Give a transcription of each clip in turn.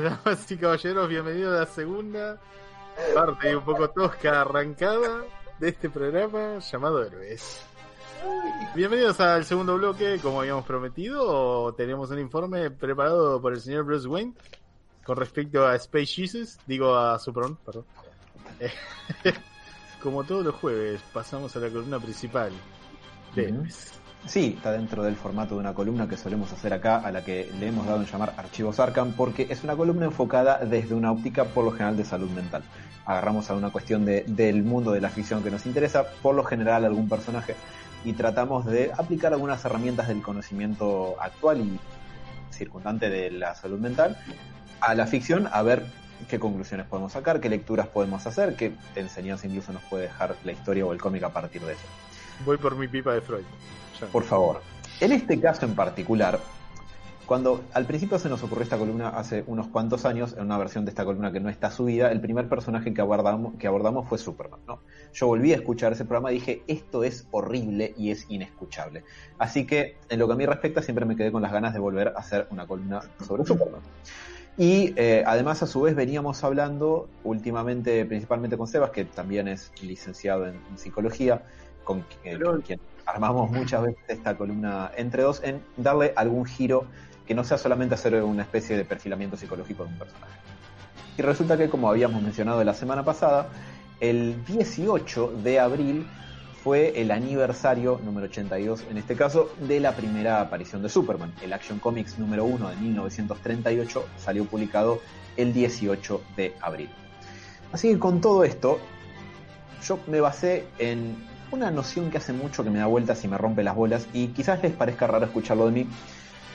Noches, damas y caballeros, bienvenidos a la segunda parte un poco tosca arrancada de este programa llamado Héroes. Bienvenidos al segundo bloque, como habíamos prometido, tenemos un informe preparado por el señor Bruce Wayne con respecto a Space Jesus, digo a Superman, perdón. Como todos los jueves, pasamos a la columna principal de Héroes. Sí, está dentro del formato de una columna que solemos hacer acá, a la que le hemos dado en llamar Archivos Arkham, porque es una columna enfocada desde una óptica por lo general de salud mental. Agarramos a una cuestión de, del mundo de la ficción que nos interesa, por lo general algún personaje, y tratamos de aplicar algunas herramientas del conocimiento actual y circundante de la salud mental a la ficción, a ver qué conclusiones podemos sacar, qué lecturas podemos hacer, qué enseñanza incluso nos puede dejar la historia o el cómic a partir de eso. Voy por mi pipa de Freud. Por favor. En este caso en particular, cuando al principio se nos ocurrió esta columna hace unos cuantos años, en una versión de esta columna que no está subida, el primer personaje que abordamos, que abordamos fue Superman. ¿no? Yo volví a escuchar ese programa y dije, esto es horrible y es inescuchable. Así que, en lo que a mí respecta, siempre me quedé con las ganas de volver a hacer una columna sobre Superman. Y eh, además, a su vez, veníamos hablando últimamente, principalmente con Sebas, que también es licenciado en, en psicología, con, eh, con quien armamos muchas veces esta columna entre dos, en darle algún giro que no sea solamente hacer una especie de perfilamiento psicológico de un personaje. Y resulta que, como habíamos mencionado la semana pasada, el 18 de abril fue el aniversario número 82, en este caso, de la primera aparición de Superman. El Action Comics número 1 de 1938 salió publicado el 18 de abril. Así que con todo esto, yo me basé en una noción que hace mucho que me da vueltas y me rompe las bolas, y quizás les parezca raro escucharlo de mí,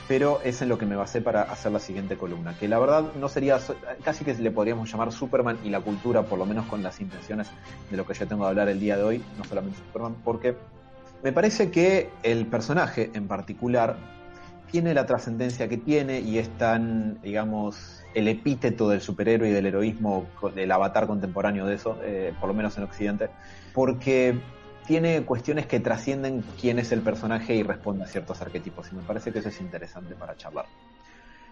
pero es en lo que me basé para hacer la siguiente columna, que la verdad no sería, casi que le podríamos llamar Superman y la cultura, por lo menos con las intenciones de lo que yo tengo de hablar el día de hoy, no solamente Superman, porque me parece que el personaje en particular tiene la trascendencia que tiene y es tan, digamos, el epíteto del superhéroe y del heroísmo, del avatar contemporáneo de eso, eh, por lo menos en Occidente, porque tiene cuestiones que trascienden quién es el personaje y responde a ciertos arquetipos. Y me parece que eso es interesante para charlar.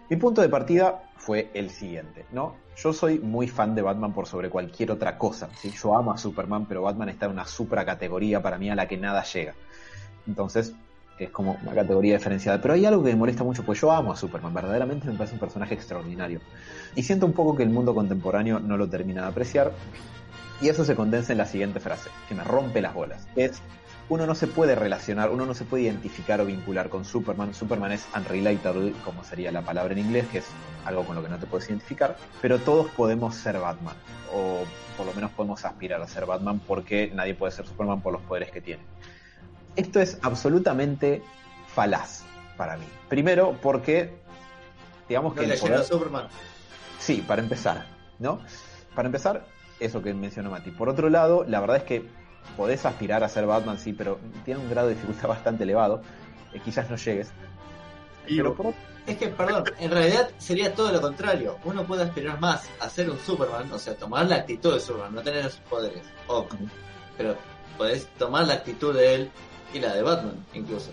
Mi punto de partida fue el siguiente, ¿no? Yo soy muy fan de Batman por sobre cualquier otra cosa. ¿sí? Yo amo a Superman, pero Batman está en una supracategoría para mí a la que nada llega. Entonces, es como una categoría diferenciada. Pero hay algo que me molesta mucho, pues yo amo a Superman, verdaderamente me parece un personaje extraordinario. Y siento un poco que el mundo contemporáneo no lo termina de apreciar. Y eso se condensa en la siguiente frase, que me rompe las bolas. Es, uno no se puede relacionar, uno no se puede identificar o vincular con Superman. Superman es unrelatable, como sería la palabra en inglés, que es algo con lo que no te puedes identificar. Pero todos podemos ser Batman, o por lo menos podemos aspirar a ser Batman, porque nadie puede ser Superman por los poderes que tiene. Esto es absolutamente falaz para mí. Primero, porque, digamos que... No el le poder- a Superman. Sí, para empezar, ¿no? Para empezar, eso que mencionó Mati. Por otro lado, la verdad es que podés aspirar a ser Batman, sí, pero tiene un grado de dificultad bastante elevado. Eh, quizás no llegues. Pero por Es que, perdón, en realidad sería todo lo contrario. Uno puede aspirar más a ser un Superman, o sea, tomar la actitud de Superman, no tener sus poderes. O, pero podés tomar la actitud de él y la de Batman, incluso.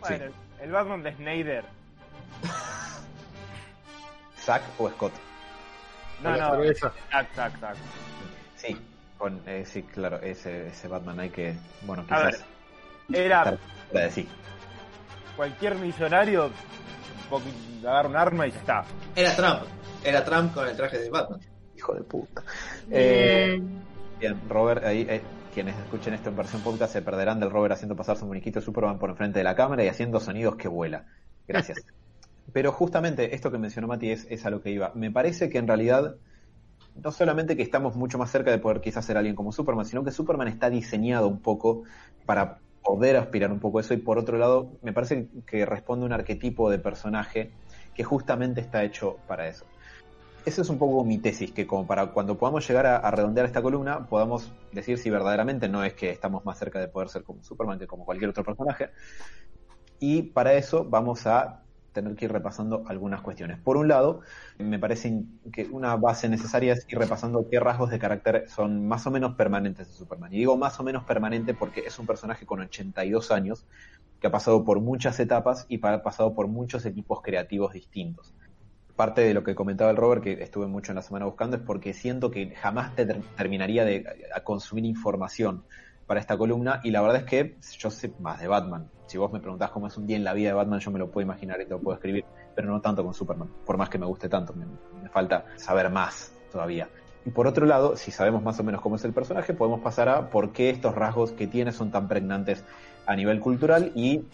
Bueno, el Batman de Snyder. Zack o Scott. No, no. Zack, Zack, Zack. Con, eh, sí, claro, ese, ese Batman hay que, bueno, A quizás Era estar fuera de sí. cualquier millonario, agarra un arma y ya está. Era Trump. Era Trump con el traje de Batman. Hijo de puta. Eh, bien, Robert, ahí, eh, quienes escuchen esto en versión podcast se perderán del Robert haciendo pasar su muñequito Superman por enfrente de la cámara y haciendo sonidos que vuela. Gracias. Pero justamente esto que mencionó Mati es, es a lo que iba. Me parece que en realidad no solamente que estamos mucho más cerca de poder quizás ser alguien como Superman, sino que Superman está diseñado un poco para poder aspirar un poco a eso y por otro lado me parece que responde un arquetipo de personaje que justamente está hecho para eso. esa es un poco mi tesis, que como para cuando podamos llegar a, a, redondear esta columna, podamos decir si verdaderamente no es que estamos más cerca de poder ser como Superman que como cualquier otro personaje. Y para eso vamos a tener que ir repasando algunas cuestiones. Por un lado, me parece que una base necesaria es ir repasando qué rasgos de carácter son más o menos permanentes de Superman. Y digo más o menos permanente porque es un personaje con 82 años que ha pasado por muchas etapas y ha pasado por muchos equipos creativos distintos. Parte de lo que comentaba el Robert, que estuve mucho en la semana buscando, es porque siento que jamás te terminaría de consumir información para esta columna y la verdad es que yo sé más de Batman. Si vos me preguntás cómo es un día en la vida de Batman, yo me lo puedo imaginar y te lo puedo escribir, pero no tanto con Superman, por más que me guste tanto, me, falta saber más todavía. Y por otro lado, si sabemos más o menos cómo es el personaje, podemos pasar a por qué estos rasgos que tiene son tan pregnantes a nivel cultural y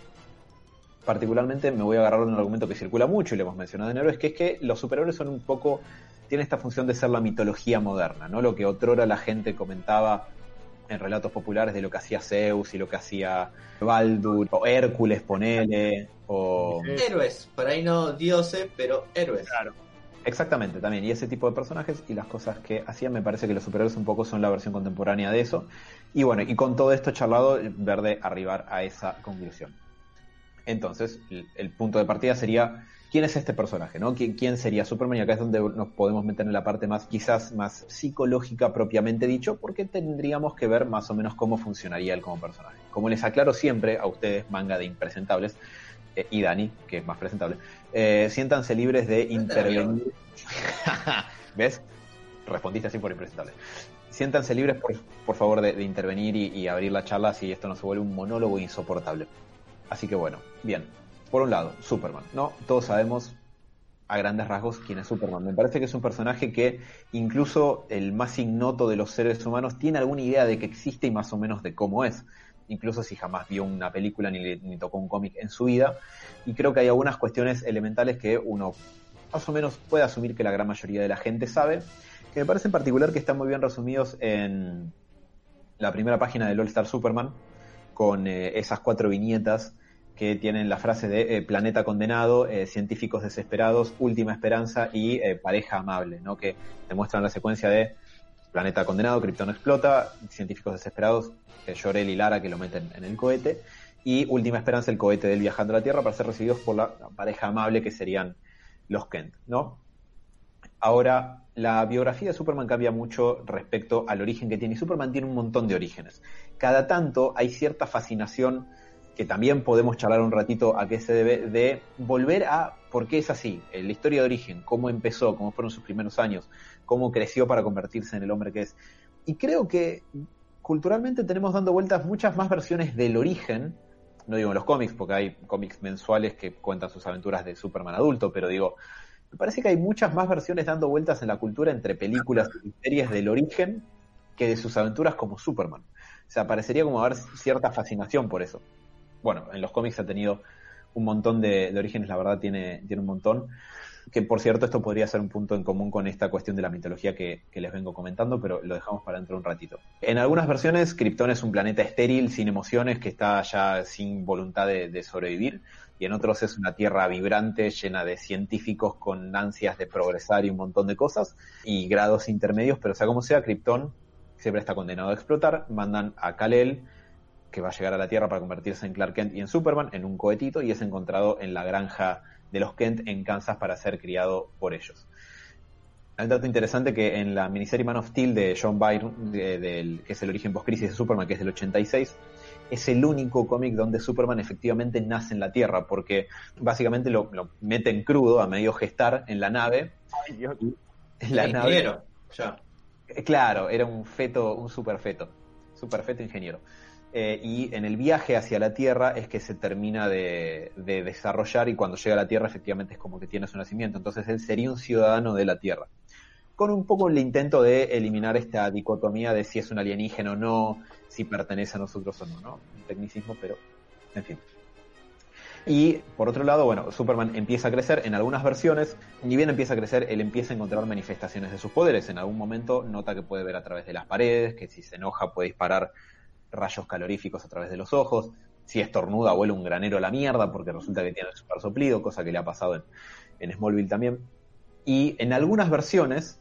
particularmente me voy a agarrar un argumento que circula mucho y le hemos mencionado en héroes, que es que los superhéroes son un poco, tienen esta función de ser la mitología moderna, ¿no? Lo que otrora la gente comentaba en relatos populares de lo que hacía Zeus y lo que hacía Baldur, o Hércules, ponele, o... Héroes, por ahí no dioses, pero héroes. Claro. Exactamente, también. Y ese tipo de personajes y las cosas que hacían, me parece que los superhéroes un poco son la versión contemporánea de eso. Y bueno, y con todo esto charlado, Verde arribar a esa conclusión. Entonces, el, el punto de partida sería quién es este personaje, ¿no? ¿Quién, ¿Quién, sería Superman? Y acá es donde nos podemos meter en la parte más, quizás más psicológica propiamente dicho, porque tendríamos que ver más o menos cómo funcionaría él como personaje. Como les aclaro siempre a ustedes, manga de impresentables, eh, y Dani, que es más presentable, eh, siéntanse libres de intervenir. ¿Ves? Respondiste así por impresentable. Siéntanse libres, por, por favor, de, de intervenir y, y abrir la charla si esto no se vuelve un monólogo insoportable. Así que bueno, bien, por un lado, Superman, ¿no? Todos sabemos a grandes rasgos quién es Superman. Me parece que es un personaje que incluso el más ignoto de los seres humanos tiene alguna idea de que existe y más o menos de cómo es. Incluso si jamás vio una película ni, ni tocó un cómic en su vida. Y creo que hay algunas cuestiones elementales que uno más o menos puede asumir que la gran mayoría de la gente sabe. Que me parece en particular que están muy bien resumidos en la primera página del All Star Superman, con eh, esas cuatro viñetas que tienen la frase de eh, planeta condenado, eh, científicos desesperados, última esperanza y eh, pareja amable, ¿no? que demuestran la secuencia de planeta condenado, Krypton explota, científicos desesperados, Jorel y Lara que lo meten en el cohete, y última esperanza el cohete del viajando a la Tierra para ser recibidos por la pareja amable que serían los Kent, ¿no? Ahora, la biografía de Superman cambia mucho respecto al origen que tiene. Y Superman tiene un montón de orígenes. Cada tanto hay cierta fascinación que también podemos charlar un ratito a qué se debe, de volver a por qué es así, la historia de origen, cómo empezó, cómo fueron sus primeros años, cómo creció para convertirse en el hombre que es. Y creo que culturalmente tenemos dando vueltas muchas más versiones del origen, no digo en los cómics, porque hay cómics mensuales que cuentan sus aventuras de Superman adulto, pero digo, me parece que hay muchas más versiones dando vueltas en la cultura entre películas y series del origen que de sus aventuras como Superman. O sea, parecería como haber cierta fascinación por eso bueno, en los cómics ha tenido un montón de, de, orígenes, la verdad tiene, tiene un montón. Que por cierto, esto podría ser un punto en común con esta cuestión de la mitología que, les vengo comentando, pero lo dejamos para dentro de un ratito. En algunas versiones, Krypton es un planeta estéril, sin emociones, que está ya sin voluntad de, de sobrevivir, y en otros es una tierra vibrante, llena de científicos con ansias de progresar y un montón de cosas, y grados intermedios, pero sea como sea, Krypton siempre está condenado a explotar, mandan a Kal-El, que va a llegar a la Tierra para convertirse en Clark Kent y en Superman en un cohetito y es encontrado en la granja de los Kent en Kansas para ser criado por ellos. Hay un dato interesante que en la miniserie Man of Steel de John Byrne, de, de, que es el origen post-crisis de Superman, que es del 86, es el único cómic donde Superman efectivamente nace en la Tierra, porque básicamente lo, lo meten crudo a medio gestar en la nave. Ay, Dios. La nave ingeniero, ya. Claro, era un feto, un superfeto, superfeto ingeniero. Eh, y en el viaje hacia la Tierra es que se termina de, de, desarrollar y cuando llega a la Tierra efectivamente es como que tiene su nacimiento. Entonces él sería un ciudadano de la Tierra. Con un poco el intento de eliminar esta dicotomía de si es un alienígena o no, si pertenece a nosotros o no, ¿no? Un tecnicismo, pero en fin. Y por otro lado, bueno, Superman empieza a crecer en algunas versiones, ni bien empieza a crecer, él empieza a encontrar manifestaciones de sus poderes. En algún momento nota que puede ver a través de las paredes, que si se enoja puede disparar rayos caloríficos a través de los ojos. Si estornuda, vuela un granero a la mierda porque resulta que tiene el super soplido, cosa que le ha pasado en, en Smallville también. Y en algunas versiones,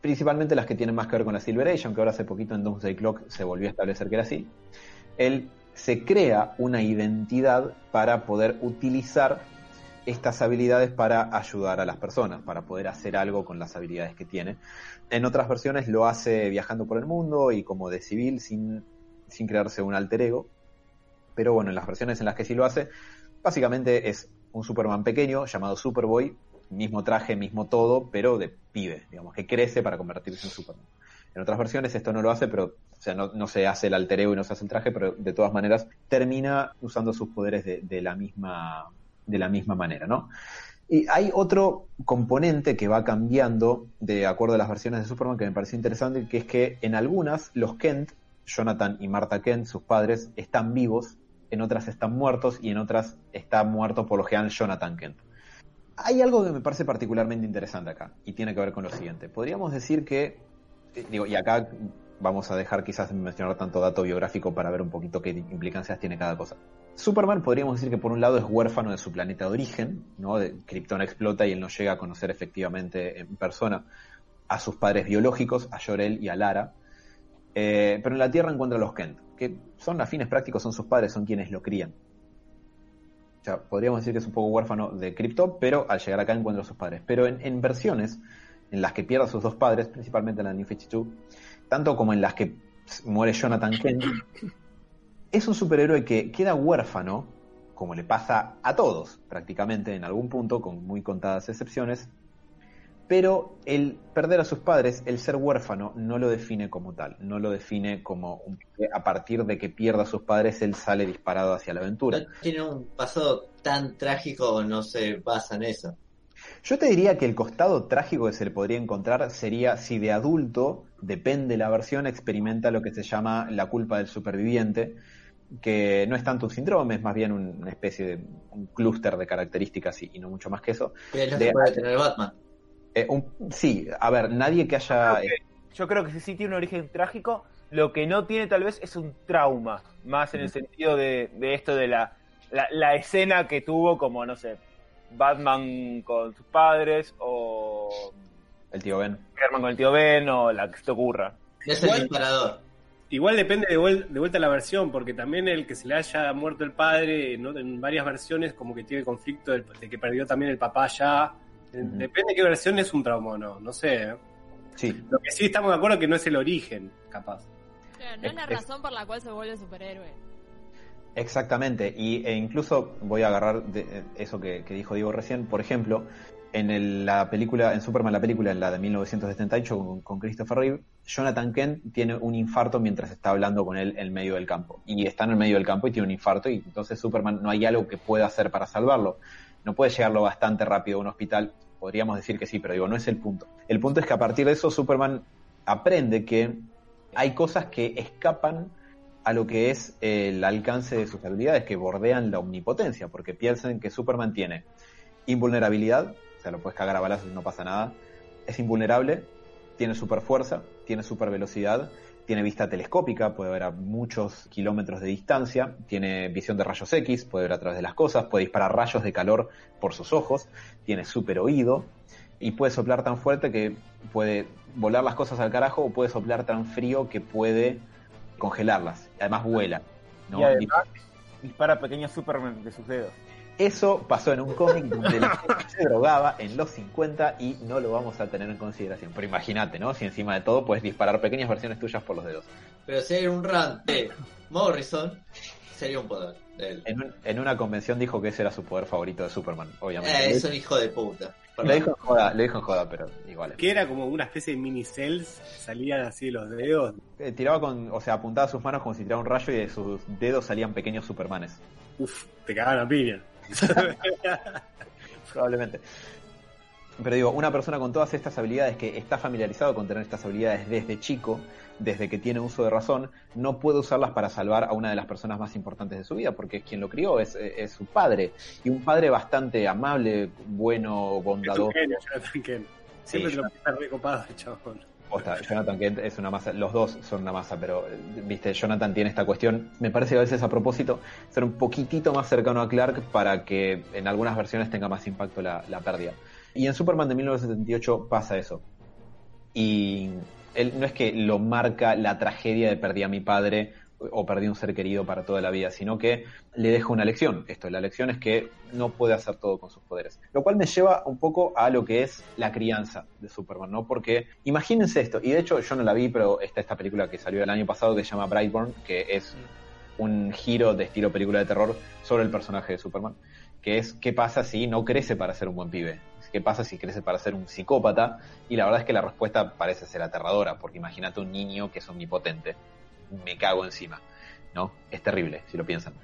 principalmente las que tienen más que ver con la Silver Age, aunque ahora hace poquito en Doomsday Clock se volvió a establecer que era así, él se crea una identidad para poder utilizar estas habilidades para ayudar a las personas, para poder hacer algo con las habilidades que tiene. En otras versiones lo hace viajando por el mundo y como de civil sin, sin crearse un alter ego. Pero bueno, en las versiones en las que sí lo hace, básicamente es un Superman pequeño llamado Superboy, mismo traje, mismo todo, pero de pibe, digamos, que crece para convertirse en Superman. En otras versiones esto no lo hace, pero o sea, no, se hace el alter ego y no se hace el traje, pero de todas maneras termina usando sus poderes de, de la misma de la misma manera, ¿no? Y hay otro componente que va cambiando de acuerdo a las versiones de Superman que me pareció interesante, que es que en algunas los Kent, Jonathan y Martha Kent, sus padres, están vivos, en otras están muertos y en otras está muerto por lo general Jonathan Kent. Hay algo que me parece particularmente interesante acá y tiene que ver con lo siguiente. Podríamos decir que, eh, digo, y acá vamos a dejar quizás de mencionar tanto dato biográfico para ver un poquito qué implicancias tiene cada cosa. Superman podríamos decir que por un lado es huérfano de su planeta de origen, ¿no? Krypton explota y él no llega a conocer efectivamente en persona a sus padres biológicos, a Jor-El y a Lara. Eh, pero en la Tierra encuentra a los Kent, que son a fines prácticos, son sus padres, son quienes lo crían. O sea, podríamos decir que es un poco huérfano de Krypton, pero al llegar acá encuentra a sus padres. Pero en, en versiones en las que pierde a sus dos padres, principalmente en la New 52, tanto como en las que muere Jonathan Kent, es un superhéroe que queda huérfano, como le pasa a todos prácticamente en algún punto, con muy contadas excepciones, pero el perder a sus padres, el ser huérfano, no lo define como tal, no lo define como un, a partir de que pierda a sus padres, él sale disparado hacia la aventura. No tiene un pasado tan trágico no se basa en eso. Yo te diría que el costado trágico que se le podría encontrar sería si de adulto, depende la versión, experimenta lo que se llama la culpa del superviviente, que no es tanto un síndrome, es más bien una especie de un clúster de características y, y, no mucho más que eso. Que es lo De- que puede tener Batman. Eh, un- sí, a ver, nadie que haya... Creo que- yo creo que sí tiene un origen trágico. Lo que no tiene tal vez es un trauma, más en el sentido de, de esto de la, la, la escena que tuvo como, no sé, Batman con sus padres o el tío Ben. Herman con el tío Ben o la que se te ocurra. Es el Igual- disparador. Igual depende de, vuel- de vuelta a la versión, porque también el que se le haya muerto el padre, ¿no? en varias versiones, como que tiene conflicto del- de que perdió también el papá ya. Depende de qué versión es un trauma o no, no sé. ¿eh? Sí, Lo que sí estamos de acuerdo que no es el origen, capaz. Claro, no es la Es- razón por la cual se vuelve superhéroe. exactamente. Y, e incluso voy a agarrar de, eh, eso que, que dijo Diego recién. Por ejemplo, en el- la película, en Superman, la película, en la de 1978 con, con Christopher Reeve, Jonathan Kent tiene un infarto mientras está hablando con él en medio del campo. Y está en el medio del campo y tiene un infarto y entonces Superman no hay algo que pueda hacer para salvarlo. No puede llegarlo bastante rápido a un hospital. Podríamos decir que sí, pero digo, no es el punto. El punto es que a partir de eso Superman aprende que hay cosas que escapan a lo que es el alcance de sus habilidades, que bordean la omnipotencia, porque piensan que Superman tiene invulnerabilidad, o sea, lo puedes cagar a balazos y no pasa nada, es invulnerable, tiene super fuerza, tiene super velocidad, tiene vista telescópica, puede ver a muchos kilómetros de distancia, tiene visión de rayos X, puede ver a través de las cosas, puede disparar rayos de calor por sus ojos, tiene super oído y puede soplar tan fuerte que puede volar las cosas al carajo o puede soplar tan frío que puede congelarlas. Además vuela. ¿no? Y además dispara pequeños Superman de sus dedos. Eso pasó en un cómic donde la gente se drogaba en los 50 y no lo vamos a tener en consideración. Pero imagínate, ¿no? Si encima de todo puedes disparar pequeñas versiones tuyas por los dedos. Pero si hay un run de Morrison, sería un poder de él. En, un- en una convención dijo que ese era su poder favorito de Superman, obviamente. Eh, es un hijo de puta. lo, dijo en joda, lo dijo en joda, pero igual. Que era como una especie de mini cells, salían así de los dedos. Eh, tiraba con, o sea, apuntaba sus manos como si tirara un rayo y de sus dedos salían pequeños Supermanes. Uf, te cagaban a piña. Probablemente. Pero digo, una persona con todas estas habilidades, que está familiarizado con tener estas habilidades desde chico, desde que tiene uso de razón, no puede usarlas para salvar a una de las personas más importantes de su vida, porque es quien lo crió, es, es su padre. Y un padre bastante amable, bueno, Es un bondadoso. genio, Jonathan Kent. Siempre Sí, te lo pinta recopado, chabón. Jonathan es una masa, los dos son una masa, pero viste, Jonathan tiene esta cuestión, me parece que a veces a propósito, ser un poquitito más cercano a Clark para que en algunas versiones tenga más impacto la, la pérdida. Y en Superman de 1978 pasa eso. Y él no es que lo marca la tragedia de perdí a mi padre o perdí un ser querido para toda la vida, sino que le deja una lección. Esto, la lección es que no puede hacer todo con sus poderes. Lo cual me lleva un poco a lo que es la crianza de Superman, ¿no? Porque imagínense esto, y de hecho yo no la vi, pero está esta película que salió el año pasado que se llama Brightburn, que es un giro de estilo película de terror sobre el personaje de Superman, que es qué pasa si no crece para ser un buen pibe, qué pasa si crece para ser un psicópata, y la verdad es que la respuesta parece ser aterradora, porque imagínate un niño que es omnipotente, me cago encima, ¿no? Es terrible, si lo piensan.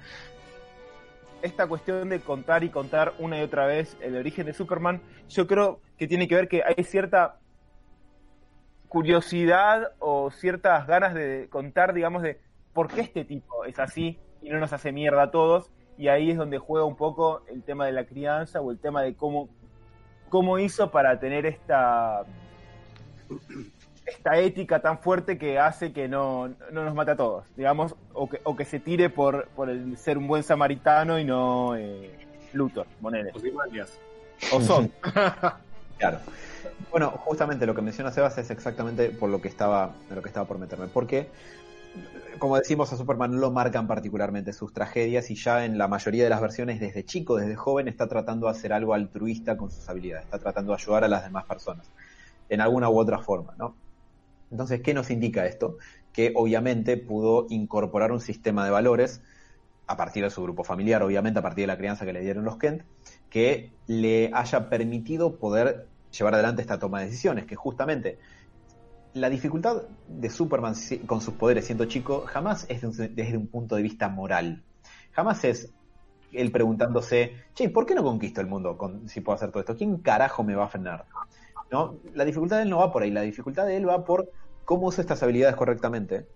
esta cuestión de contar y contar una y otra vez el origen de Superman, yo creo que tiene que ver que hay cierta curiosidad o ciertas ganas de contar, digamos, de por qué este tipo es así y no nos hace mierda a todos. Y ahí es donde juega un poco el tema de la crianza o el tema de cómo, cómo hizo para tener esta, esta ética tan fuerte que hace que no, no nos mate a todos, digamos, o que, o que se tire por, por el ser un buen samaritano y no eh, Luthor. Ozymandias. O son. Claro. Bueno, justamente lo que menciona Sebas es exactamente por lo que estaba, de lo que estaba por meterme. Porque, como decimos, a Superman no lo marcan particularmente sus tragedias y ya en la mayoría de las versiones, desde chico, desde joven, está tratando de hacer algo altruista con sus habilidades, está tratando de ayudar a las demás personas, en alguna u otra forma, ¿no? Entonces, ¿qué nos indica esto? Que obviamente pudo incorporar un sistema de valores a partir de su grupo familiar, obviamente a partir de la crianza que le dieron los Kent, que le haya permitido poder llevar adelante esta toma de decisiones, que justamente la dificultad de Superman con sus poderes siendo chico jamás es desde un punto de vista moral. Jamás es él preguntándose, che, ¿por qué no conquisto el mundo con- si puedo hacer todo esto? ¿Quién carajo me va a frenar? ¿No? La dificultad de él no va por ahí, la dificultad de él va por cómo uso estas habilidades correctamente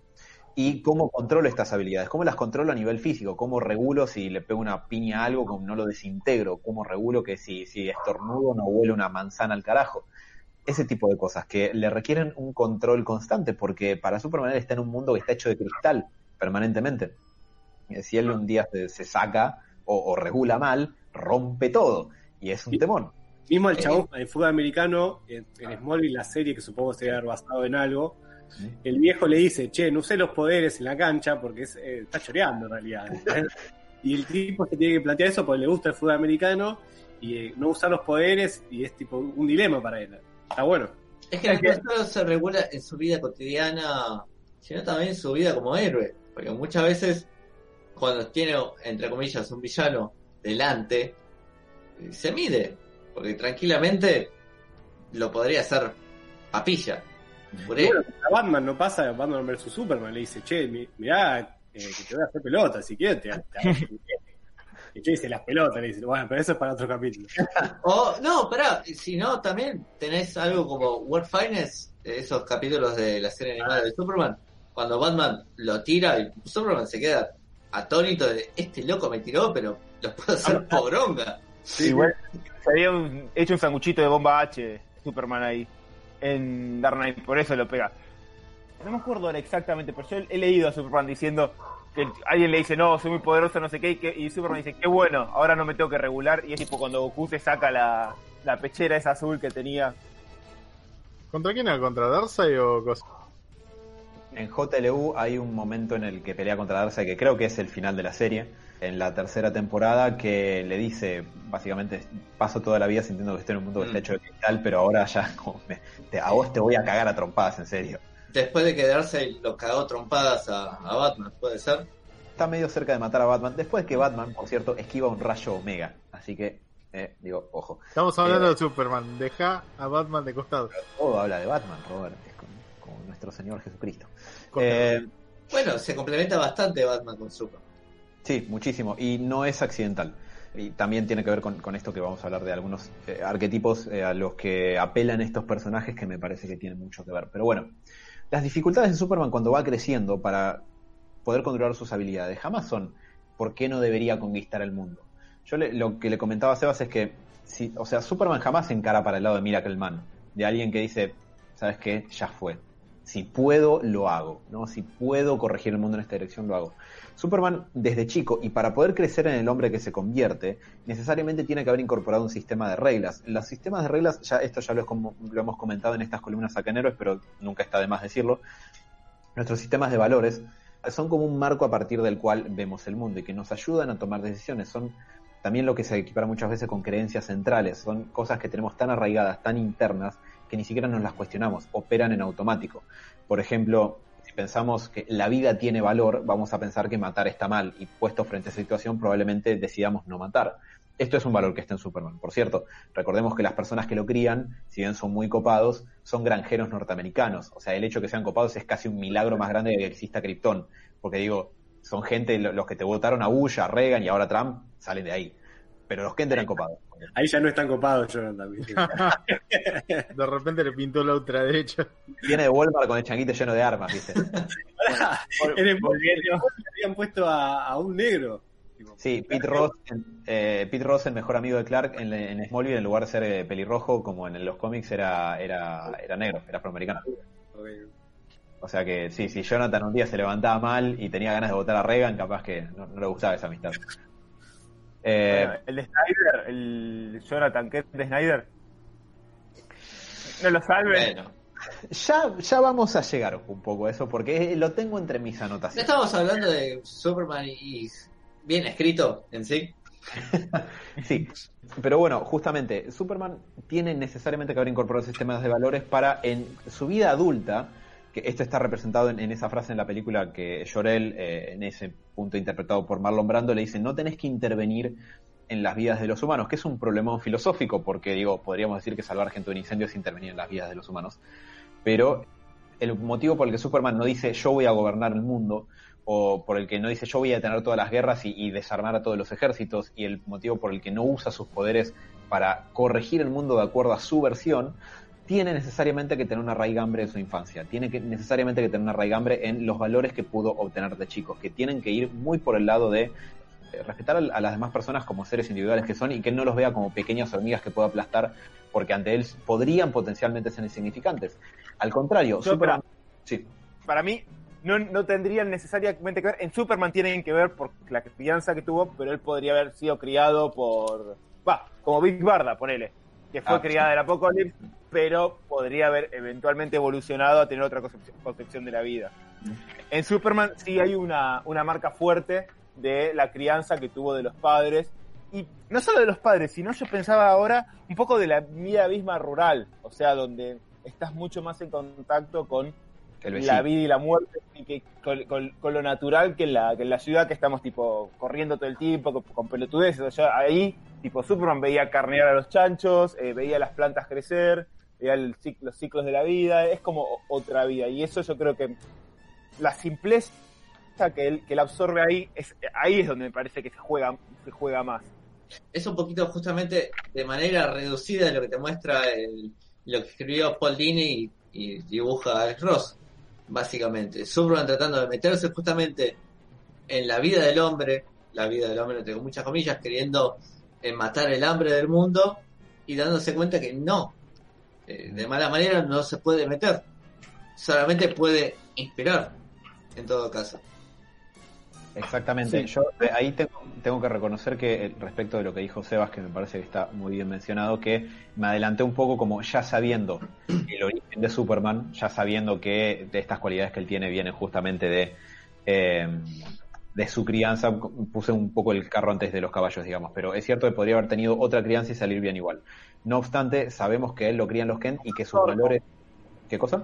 y cómo controlo estas habilidades, cómo las controlo a nivel físico, cómo regulo si le pego una piña a algo, cómo no lo desintegro, cómo regulo que si, si estornudo no huele una manzana al carajo. Ese tipo de cosas que le requieren un control constante, porque para Superman él está en un mundo que está hecho de cristal permanentemente. Y Si él un día se, se saca o, o regula mal, rompe todo. Y es un temón. Mismo el chabón en fútbol americano, en, en Smallville, la serie que supongo se debe haber basado en algo, el viejo le dice, che, no usé los poderes en la cancha porque es, eh, está choreando en realidad. y el tipo se tiene que plantear eso porque le gusta el fútbol americano y eh, no usar los poderes y es tipo un dilema para él. Está bueno. Es que no solo se regula en su vida cotidiana, sino también en su vida como héroe. Porque muchas veces, cuando tiene, entre comillas, un villano delante, se mide. Porque tranquilamente lo podría hacer papilla. Bueno, a Batman no pasa, Batman vs Superman le dice, che, mi- mirá, eh, que te voy a hacer pelota, si quieres te, te Y che, dice las pelotas, le dice, bueno, pero eso es para otro capítulo. O, no, pará, si no, también tenés algo como World Finest, esos capítulos de la serie animada de Superman, cuando Batman lo tira y Superman se queda atónito de este loco me tiró, pero lo puedo hacer poronga. Igual se había un- hecho un sanguchito de bomba H Superman ahí en Dark Knight, por eso lo pega. No me acuerdo ahora exactamente, pero yo he leído a Superman diciendo que alguien le dice, no, soy muy poderoso, no sé qué, y, que- y Superman dice, qué bueno, ahora no me tengo que regular, y es tipo cuando Goku se saca la, la pechera esa azul que tenía. ¿Contra quién era? ¿Contra Darkseid o cosa? En JLU hay un momento en el que pelea contra Darkseid que creo que es el final de la serie, en la tercera temporada, que le dice, básicamente, paso toda la vida sintiendo que estoy en un mundo que está Mm. hecho de cristal, pero ahora ya como me- te- a vos te voy a cagar a trompadas, en serio. Después de quedarse lo cagó trompadas a, a Batman, puede ser. Está medio cerca de matar a Batman, después que Batman, por cierto, esquiva un rayo Omega, así que, eh, digo, ojo, Estamos hablando Eh. de Superman. Deja a Batman de costado. todo habla de Batman, Robert, es como, como nuestro Señor Jesucristo. Eh, Bueno, se complementa bastante Batman con Superman. Sí, muchísimo. Y no es accidental. Y también tiene que ver con, esto que vamos a hablar de algunos eh, arquetipos eh, a los que apelan estos personajes que me parece que tienen mucho que ver. Pero bueno, las dificultades de Superman cuando va creciendo para poder controlar sus habilidades jamás son por qué no debería conquistar el mundo. Yo le- lo que le comentaba a Sebas es que, si, o sea, Superman jamás se encara para el lado de Miracle Man, de alguien que dice, ¿sabes qué? Ya fue. si puedo, lo hago, ¿no? Si puedo corregir el mundo en esta dirección, lo hago. Superman, desde chico, y para poder crecer en el hombre que se convierte, necesariamente tiene que haber incorporado un sistema de reglas. Los sistemas de reglas, ya esto ya lo, lo hemos comentado en estas columnas acá en Héroes, pero nunca está de más decirlo. Nuestros sistemas de valores son como un marco a partir del cual vemos el mundo y que nos ayudan a tomar decisiones. Son también lo que se equipara muchas veces con creencias centrales. Son cosas que tenemos tan arraigadas, tan internas, que ni siquiera nos las cuestionamos, operan en automático. Por ejemplo, pensamos que la vida tiene valor, vamos a pensar que matar está mal y puesto frente a esa situación probablemente decidamos no matar. Esto es un valor que está en Superman. Por cierto, recordemos que las personas que lo crían, si bien son muy copados, son granjeros norteamericanos. O sea, el hecho de que sean copados es casi un milagro más grande de que exista Krypton. Porque digo, son gente, lo- los que te votaron a Bush, a Reagan y ahora a Trump, salen de ahí. Pero los Kent eran copados. Ahí ya no es tan copado Jonathan. De repente le pintó la ultraderecha. Viene de Walmart con el changuito lleno de armas, ¿viste? En el habían puesto a, a un negro. Sí, Pete Ross, eh, Pete Ross, el mejor amigo de Clark en, en Smallville, en lugar de ser eh, pelirrojo, como en los cómics, era, era, era negro, era afroamericano. O sea que sí, si Jonathan un día se levantaba mal y tenía ganas de votar a Reagan, capaz que no, no le gustaba esa amistad. Eh, Bueno, el de Snyder, el Jonathan Kent de Snyder. No lo salven. Bueno, ya, ya vamos a llegar un poco a eso, porque lo tengo entre mis ya anotaciones. estamos hablando de Superman y bien escrito en sí. Sí, pero bueno, justamente, Superman tiene necesariamente que haber incorporado sistemas de valores para en su vida adulta, que esto está representado en, esa frase en la película que Jorel, eh, en ese punto interpretado por Marlon Brando, le dice, no tenés que intervenir en las vidas de los humanos, que es un problemón filosófico, porque digo, podríamos decir que salvar gente de un incendio es intervenir en las vidas de los humanos, pero el motivo por el que Superman no dice yo voy a gobernar el mundo, o por el que no dice yo voy a detener todas las guerras y desarmar a todos los ejércitos, y el motivo por el que no usa sus poderes para corregir el mundo de acuerdo a su versión, tiene necesariamente que tener una raigambre en su infancia, tiene que necesariamente que tener una raigambre en los valores que pudo obtener de chicos, que tienen que ir muy por el lado de eh, respetar a, las demás personas como seres individuales que son y que no los vea como pequeñas hormigas que pueda aplastar porque ante él podrían potencialmente ser insignificantes. Al contrario, Yo, Superman... Sí. Para mí, no, no tendrían necesariamente que ver. En Superman tienen que ver por la crianza que tuvo, pero él podría haber sido criado por. Va, como Big Barda, ponele. Que fue Ah, criada sí. del Apocalipsis, pero podría haber eventualmente evolucionado a tener otra concepción, de la vida. En Superman sí hay una, una marca fuerte de la crianza que tuvo de los padres. Y no solo de los padres, sino yo pensaba ahora un poco de la vida misma rural. O sea, donde estás mucho más en contacto con. La vida y la muerte y que con, con- con lo natural que en la que en la ciudad que estamos tipo corriendo todo el tiempo con, con pelotudeces. O sea, ahí tipo Superman veía carnear a los chanchos eh, veía las plantas crecer veía el los ciclos de la vida. Es como otra vida. Y eso yo creo que la simpleza que él, que él absorbe ahí es ahí es donde me parece que se juega se juega más. Es un poquito justamente de manera reducida de lo que te muestra el- lo que escribió Paul Dini y, y dibuja Alex Ross, básicamente. Superman tratando de meterse justamente en la vida del hombre, la vida del hombre entre muchas comillas, queriendo eh, matar el hambre del mundo y dándose cuenta que no, eh, de mala manera no se puede meter, solamente puede inspirar, en todo caso. Exactamente. Sí. Yo eh, ahí tengo, tengo que reconocer que eh, respecto de lo que dijo Sebas, que me parece que está muy bien mencionado, que me adelanté un poco como ya sabiendo el origen de Superman, ya sabiendo que de estas cualidades que él tiene vienen justamente de, eh, de su crianza, puse un poco el carro antes de los caballos, digamos, pero es cierto que podría haber tenido otra crianza y salir bien igual. No obstante, sabemos que él lo crían los Kent y que sus valores... ¿Qué cosa?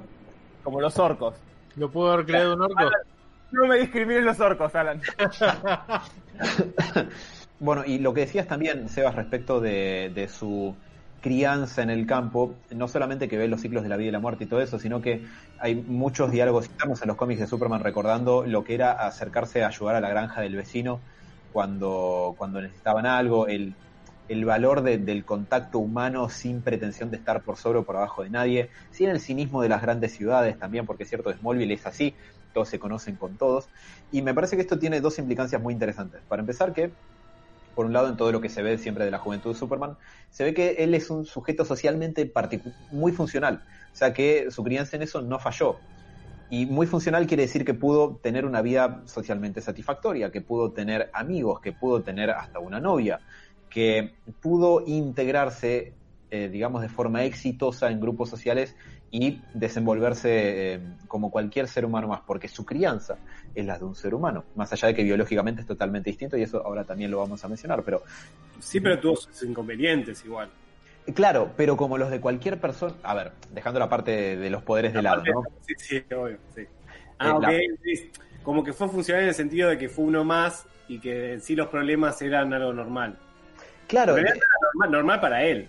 como los orcos ¿Lo pudo haber creado un orco? No me discriminen los orcos Alan. Bueno, y lo que decías también, Sebas, respecto de, de su crianza en el campo, no solamente que ve los ciclos de la vida y la muerte y todo eso, sino que hay muchos diálogos internos en los cómics de Superman recordando lo que era acercarse a ayudar a la granja del vecino cuando, cuando necesitaban algo, el, el valor de- del contacto humano sin pretensión de estar por sobre o por abajo de nadie, sin el cinismo de las grandes ciudades también, porque es cierto, Smallville es así, se conocen con todos, y me parece que esto tiene dos implicancias muy interesantes. Para empezar, que por un lado, en todo lo que se ve siempre de la juventud de Superman, se ve que él es un sujeto socialmente muy funcional. O sea que su crianza en eso no falló. Y muy funcional quiere decir que pudo tener una vida socialmente satisfactoria, que pudo tener amigos, que pudo tener hasta una novia, que pudo integrarse, eh, digamos, de forma exitosa en grupos sociales y desenvolverse eh, como cualquier ser humano más, porque su crianza es la de un ser humano, más allá de que biológicamente es totalmente distinto y eso ahora también lo vamos a mencionar, pero Sí, pero tuvo sus inconvenientes igual. claro, pero como los de cualquier persona, a ver, dejando la parte de, de los poderes de lado, ¿no? Sí, sí, obvio, sí. Ah, Eh, ok, la- sí. Como que fue funcional en el sentido de que fue uno más y que en sí los problemas eran algo normal. Claro, Pero era normal, normal para él.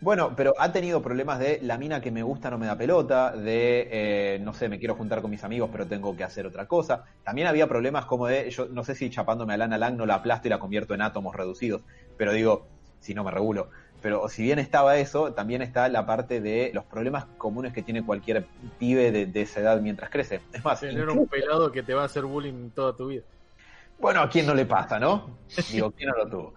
Bueno, pero ha tenido problemas de la mina que me gusta no me da pelota, de, eh, no sé, me quiero juntar con mis amigos pero tengo que hacer otra cosa. También había problemas como de, yo no sé si chapándome a Lana Lang no la aplasto y la convierto en átomos reducidos, pero digo, si no me regulo. Pero si bien estaba eso, también está la parte de los problemas comunes que tiene cualquier pibe de, de esa edad mientras crece. Es más, Tener incluso- un pelado que te va a hacer bullying toda tu vida. bueno, ¿a quién no le pasa, no? Digo, ¿quién no lo tuvo?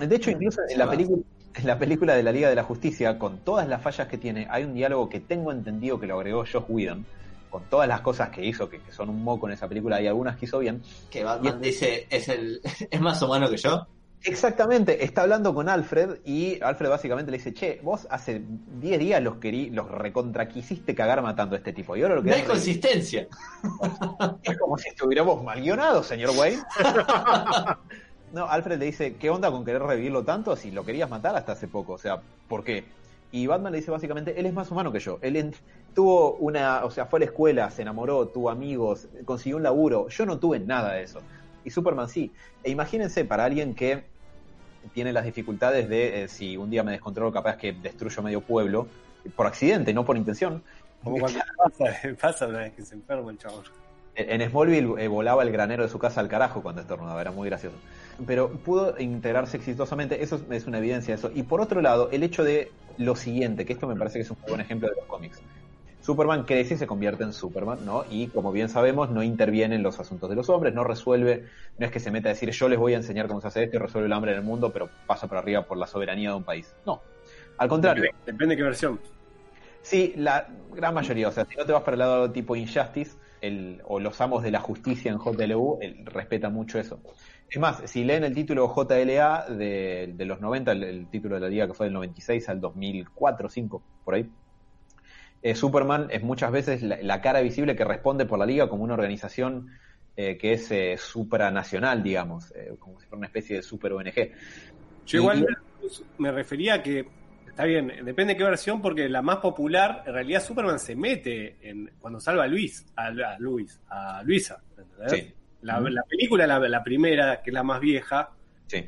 De hecho, incluso en la película, en la película de la Liga de la Justicia, con todas las fallas que tiene, hay un diálogo que tengo entendido que lo agregó Josh Whedon, con todas las cosas que hizo, que, que son un moco en esa película, y algunas que hizo bien. Que Batman dice, es el es más humano que yo. Exactamente, está hablando con Alfred y Alfred básicamente le dice, che, vos hace 10 días los querí, los recontra quisiste cagar matando a este tipo. Y ahora lo que No hay consistencia. Es como si estuviéramos mal guionados, señor Wayne. No, Alfred le dice, ¿qué onda con querer revivirlo tanto si lo querías matar hasta hace poco? O sea, ¿por qué? Y Batman le dice básicamente, él es más humano que yo. Él tuvo una, o sea, fue a la escuela, se enamoró, tuvo amigos, consiguió un laburo. Yo no tuve nada de eso. Y Superman sí. E imagínense para alguien que tiene las dificultades de, eh, si un día me descontrolo, capaz que destruyo medio pueblo, por accidente, no por intención. Como cuando pasa, pasa una vez que se enferma el chabón. En Smallville eh, volaba el granero de su casa al carajo cuando estornudaba, era muy gracioso. Pero pudo integrarse exitosamente, eso es- una evidencia de eso. Y por otro lado, el hecho de lo siguiente, que esto me parece que es un buen ejemplo de los cómics. Superman crece y se convierte en Superman, ¿no? Y como bien sabemos, no interviene en los asuntos de los hombres, no resuelve, no es que se meta a decir yo les voy a enseñar cómo se hace esto y resuelve el hambre en el mundo, pero pasa por arriba por la soberanía de un país. No. Al contrario. Depende, depende de qué versión. Sí, la gran mayoría. O sea, si no te vas para el lado tipo Injustice el, o los amos de la justicia en JLU, él respeta mucho eso. Es más, si leen el título JLA de, de los 90, el, el título de la liga que fue del 96 al 2004, 5, por ahí, eh, Superman es muchas veces la, la cara visible que responde por la liga como una organización eh, que es eh, supranacional, digamos, como si fuera una especie de super ONG. Yo Y- igual me refería a que, está bien, depende de qué versión, porque la más popular, en realidad Superman se mete en cuando salva a Luis, a, a Luis, a Luisa. ¿entendés? Sí. La, película, la, la primera, que es la más vieja, Sí.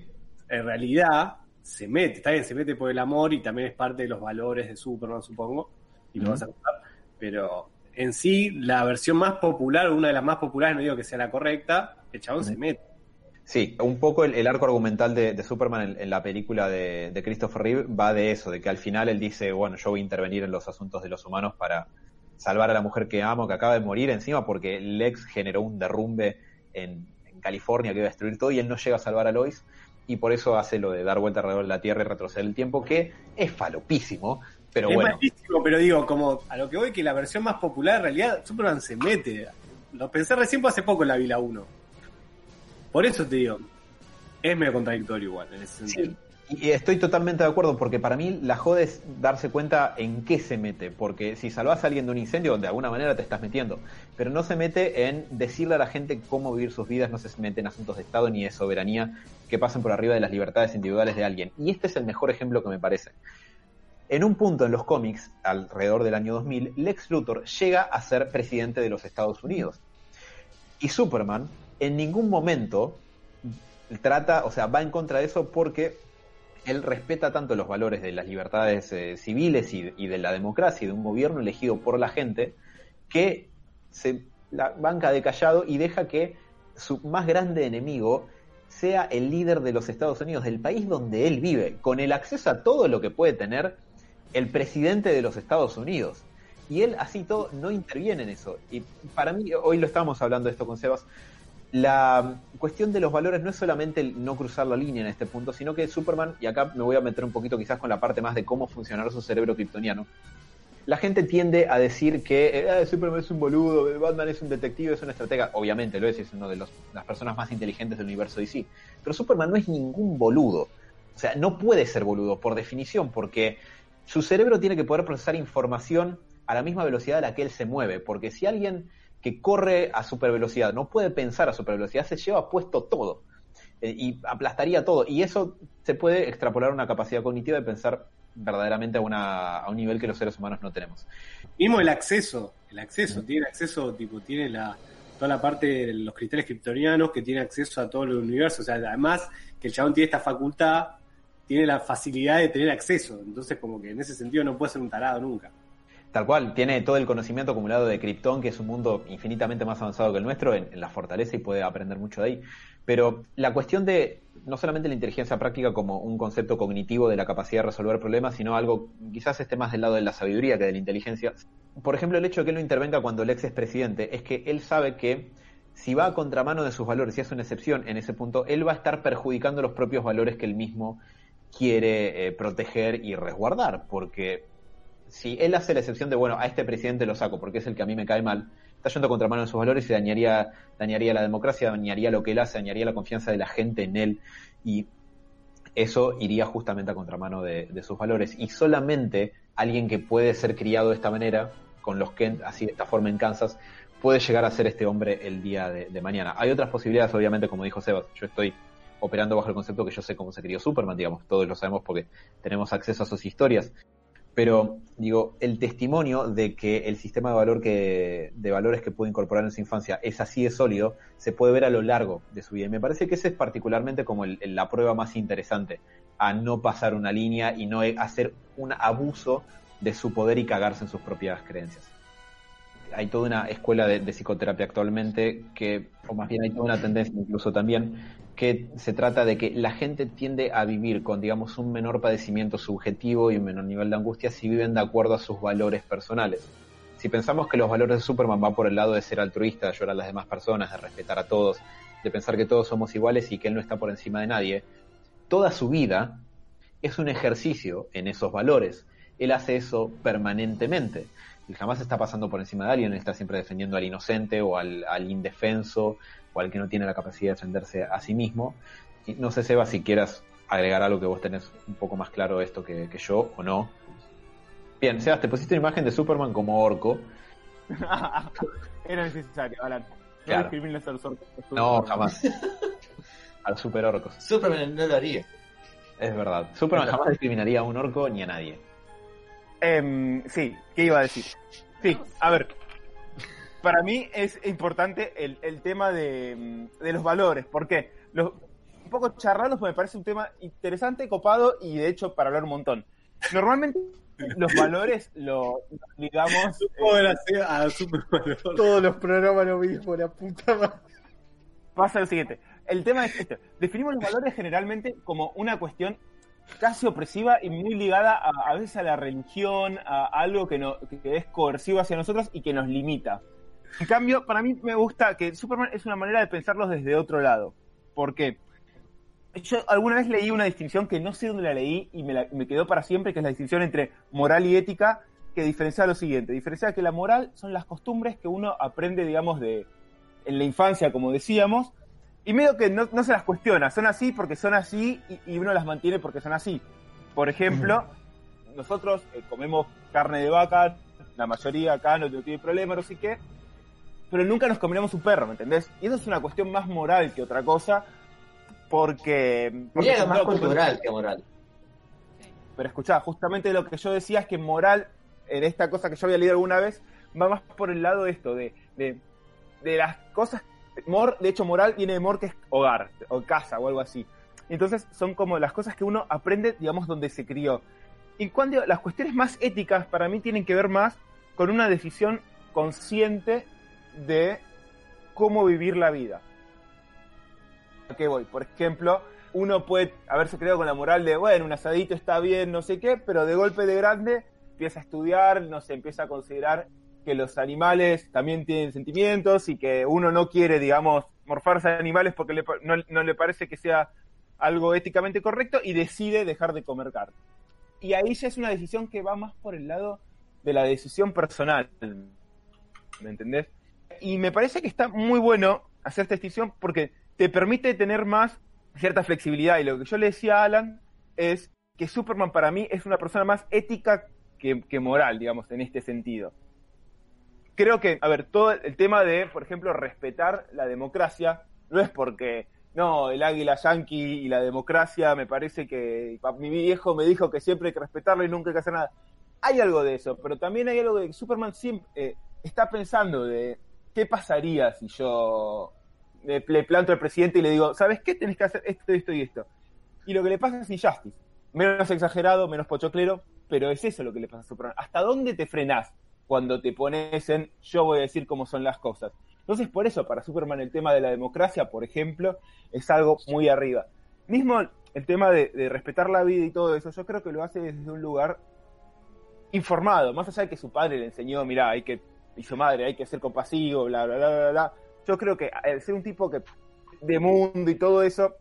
en realidad se mete, está bien, se mete por el amor y también es parte de los valores de Superman, supongo, y lo vas a contar, pero en sí, la versión más popular, una de las más populares, no digo que sea la correcta, el chabón se mete. Sí, un poco el, el arco argumental de, de Superman en, en la película de, de Christopher Reeve va de eso, de que al final él dice, bueno, yo voy a intervenir en los asuntos de los humanos para salvar a la mujer que amo, que acaba de morir encima, porque Lex generó un derrumbe en, en California que iba a destruir todo y él no llega a salvar a Lois y por eso hace lo de dar vuelta alrededor de la Tierra y retroceder el tiempo, que es falopísimo, pero es bueno. malísimo, pero digo, como a lo que voy, que la versión más popular, en realidad, Superman se mete. Lo pensé recién, pues hace poco en la Vila 1. Por eso te digo, es medio contradictorio igual, en ese sentido. Sí, y estoy totalmente de acuerdo, porque para mí la joda es darse cuenta en qué se mete, porque si salvas a alguien de un incendio, de alguna manera te estás metiendo, pero no se mete en decirle a la gente cómo vivir sus vidas, no se mete en asuntos de Estado ni de soberanía que pasen por arriba de las libertades individuales de alguien. Y este es el mejor ejemplo que me parece. En un punto en los cómics, alrededor del año 2000, Lex Luthor llega a ser presidente de los Estados Unidos. Y Superman en ningún momento trata, o sea, va en contra de eso porque él respeta tanto los valores de las libertades eh, civiles y, de la democracia y de un gobierno elegido por la gente que se la banca de callado y deja que su más grande enemigo sea el líder de los Estados Unidos, del país donde él vive, con el acceso a todo lo que puede tener el presidente de los Estados Unidos. Y él así todo no interviene en eso. Y para mí, hoy lo estábamos hablando esto con Sebas, la cuestión de los valores no es solamente el no cruzar la línea en este punto, sino que Superman, y acá me voy a meter un poquito quizás con la parte más de cómo funcionar su cerebro kryptoniano, la gente tiende a decir que eh, Superman es un boludo, Batman es un detective, es un estratega. Obviamente lo es, es una de las personas más inteligentes del universo DC. Pero Superman no es ningún boludo. O sea, no puede ser boludo por definición, porque su cerebro tiene que poder procesar información a la misma velocidad a la que él se mueve. Porque si alguien que corre a supervelocidad no puede pensar a supervelocidad, se lleva puesto todo. Eh, y aplastaría todo. Y eso se puede extrapolar a una capacidad cognitiva de pensar verdaderamente a, una, a un nivel que los seres humanos no tenemos. Mismo el acceso, el acceso, tiene acceso, tipo, tiene la toda la parte de los cristales kryptonianos que tiene acceso a todo el universo. O sea, además que el chabón tiene esta facultad, tiene la facilidad de tener acceso. Entonces, como que en ese sentido no puede ser un tarado nunca. Tal cual, tiene todo el conocimiento acumulado de Krypton, que es un mundo infinitamente más avanzado que el nuestro, en, la fortaleza y puede aprender mucho de ahí. Pero la cuestión de no solamente la inteligencia práctica como un concepto cognitivo de la capacidad de resolver problemas, sino algo quizás esté más del lado de la sabiduría que de la inteligencia. Por ejemplo, el hecho de que él no intervenga cuando el ex es presidente es que él sabe que si va a contramano de sus valores y es una excepción en ese punto, él va a estar perjudicando los propios valores que él mismo quiere eh, proteger y resguardar, porque si él hace la excepción de, bueno, a este presidente lo saco porque es el que a mí me cae mal, está yendo contra mano de sus valores y dañaría, dañaría la democracia, dañaría lo que él hace, dañaría la confianza de la gente en él y eso iría justamente a contramano de, de sus valores. Y solamente alguien que puede ser criado de esta manera, con los Kent, así de esta forma en Kansas, puede llegar a ser este hombre el día de, de mañana. Hay otras posibilidades, obviamente, como dijo Sebas, yo estoy operando bajo el concepto que yo sé cómo se crió Superman, digamos, todos lo sabemos porque tenemos acceso a sus historias pero digo, el testimonio de que el sistema de valor que, de valores que puede incorporar en su infancia es así de sólido, se puede ver a lo largo de su vida. Y me parece que ese es particularmente como el- la prueba más interesante, a no pasar una línea y no hacer un abuso de su poder y cagarse en sus propias creencias. Hay toda una escuela de, de psicoterapia actualmente que, o más bien hay toda una tendencia incluso también, que se trata de que la gente tiende a vivir con, digamos, un menor padecimiento subjetivo y un menor nivel de angustia si viven de acuerdo a sus valores personales. Si pensamos que los valores de Superman van por el lado de ser altruista, de ayudar a las demás personas, de respetar a todos, de pensar que todos somos iguales y que él no está por encima de nadie, toda su vida es un ejercicio en esos valores. Él hace eso permanentemente. Jamás está pasando por encima de alguien, está siempre defendiendo al inocente o al, al indefenso o al que no tiene la capacidad de defenderse a sí mismo. Y no sé, Seba, si quieras agregar algo que vos tenés un poco más claro esto que, que yo o no. Bien, Sebas, te pusiste una imagen de Superman como orco. Era necesario, Alan. No Claro. discrimines a los orcos. No, jamás. A los super orcos. Superman no lo haría. Es verdad. Superman jamás discriminaría a un orco ni a nadie. Em, sí, ¿qué iba a decir? Sí, a ver. Para mí es importante el, el tema de, de los valores. ¿Por qué? Los, un poco charlarlos me parece un tema interesante, copado y de hecho para hablar un montón. Normalmente los valores lo ligamos. eh, a. Todos los programas lo mismo, la puta madre. pasa lo siguiente. El tema es este. Definimos los valores generalmente como una cuestión casi opresiva y muy ligada a, veces a la religión, a algo que, no, es coercivo hacia nosotros y que nos limita. En cambio, para mí me gusta que Superman es una manera de pensarlos desde otro lado. ¿Por qué? Yo alguna vez leí una distinción que no sé dónde la leí y me, la- me quedó para siempre, que es la distinción entre moral y ética, que diferencia lo siguiente. Diferencia que la moral son las costumbres que uno aprende, digamos, de en la infancia, como decíamos, y medio que no, no se las cuestiona, son así porque son así y, y uno las mantiene porque son así. Por ejemplo, nosotros eh, comemos carne de vaca, la mayoría acá no tiene problema, no sé qué, pero nunca nos comeremos un perro, ¿me entendés? Y eso es una cuestión más moral que otra cosa, porque... porque son más cultural que moral. pero escuchá, justamente lo que yo decía es que moral, en esta cosa que yo había leído alguna vez, va más por el lado de esto, de, de, de las cosas. Mor, de hecho, moral viene de mor, que es hogar, o casa, o algo así. Entonces, son como las cosas que uno aprende, digamos, donde se crió. Y cuando las cuestiones más éticas para mí tienen que ver más con una decisión consciente de cómo vivir la vida. ¿A qué voy? Por ejemplo, uno puede haberse creado con la moral de, bueno, un asadito está bien, no sé qué, pero de golpe de grande empieza a estudiar, no sé, empieza a considerar que los animales también tienen sentimientos y que uno no quiere, digamos, morfarse a animales porque le no, no le parece que sea algo éticamente correcto y decide dejar de comer carne. Y ahí ya es una decisión que va más por el lado de la decisión personal. ¿Me entendés? Y me parece que está muy bueno hacer esta distinción porque te permite tener más cierta flexibilidad. Y lo que yo le decía a Alan es que Superman para mí es una persona más ética que, que moral, digamos, en este sentido. Creo que, a ver, todo el tema de, por ejemplo, respetar la democracia, no es porque, no, el águila yanqui y la democracia, me parece que mi viejo me dijo que siempre hay que respetarlo y nunca hay que hacer nada. Hay algo de eso, pero también hay algo de que Superman siempre eh, está pensando de qué pasaría si yo le, le planto al presidente y le digo, ¿sabes qué? Tenés que hacer esto, esto y esto. Y lo que le pasa es Injustice. Menos exagerado, menos pochoclero, pero es eso lo que le pasa a Superman. ¿Hasta dónde te frenás cuando te pones en yo voy a decir cómo son las cosas? Entonces, por eso, para Superman el tema de la democracia, por ejemplo, es algo muy arriba. Mismo el tema de, respetar la vida y todo eso, yo creo que lo hace desde un lugar informado, más allá de que su padre le enseñó, mira, hay que, y su madre, hay que ser compasivo, bla, bla, bla, bla, bla. Yo creo que al ser un tipo que de mundo y todo eso,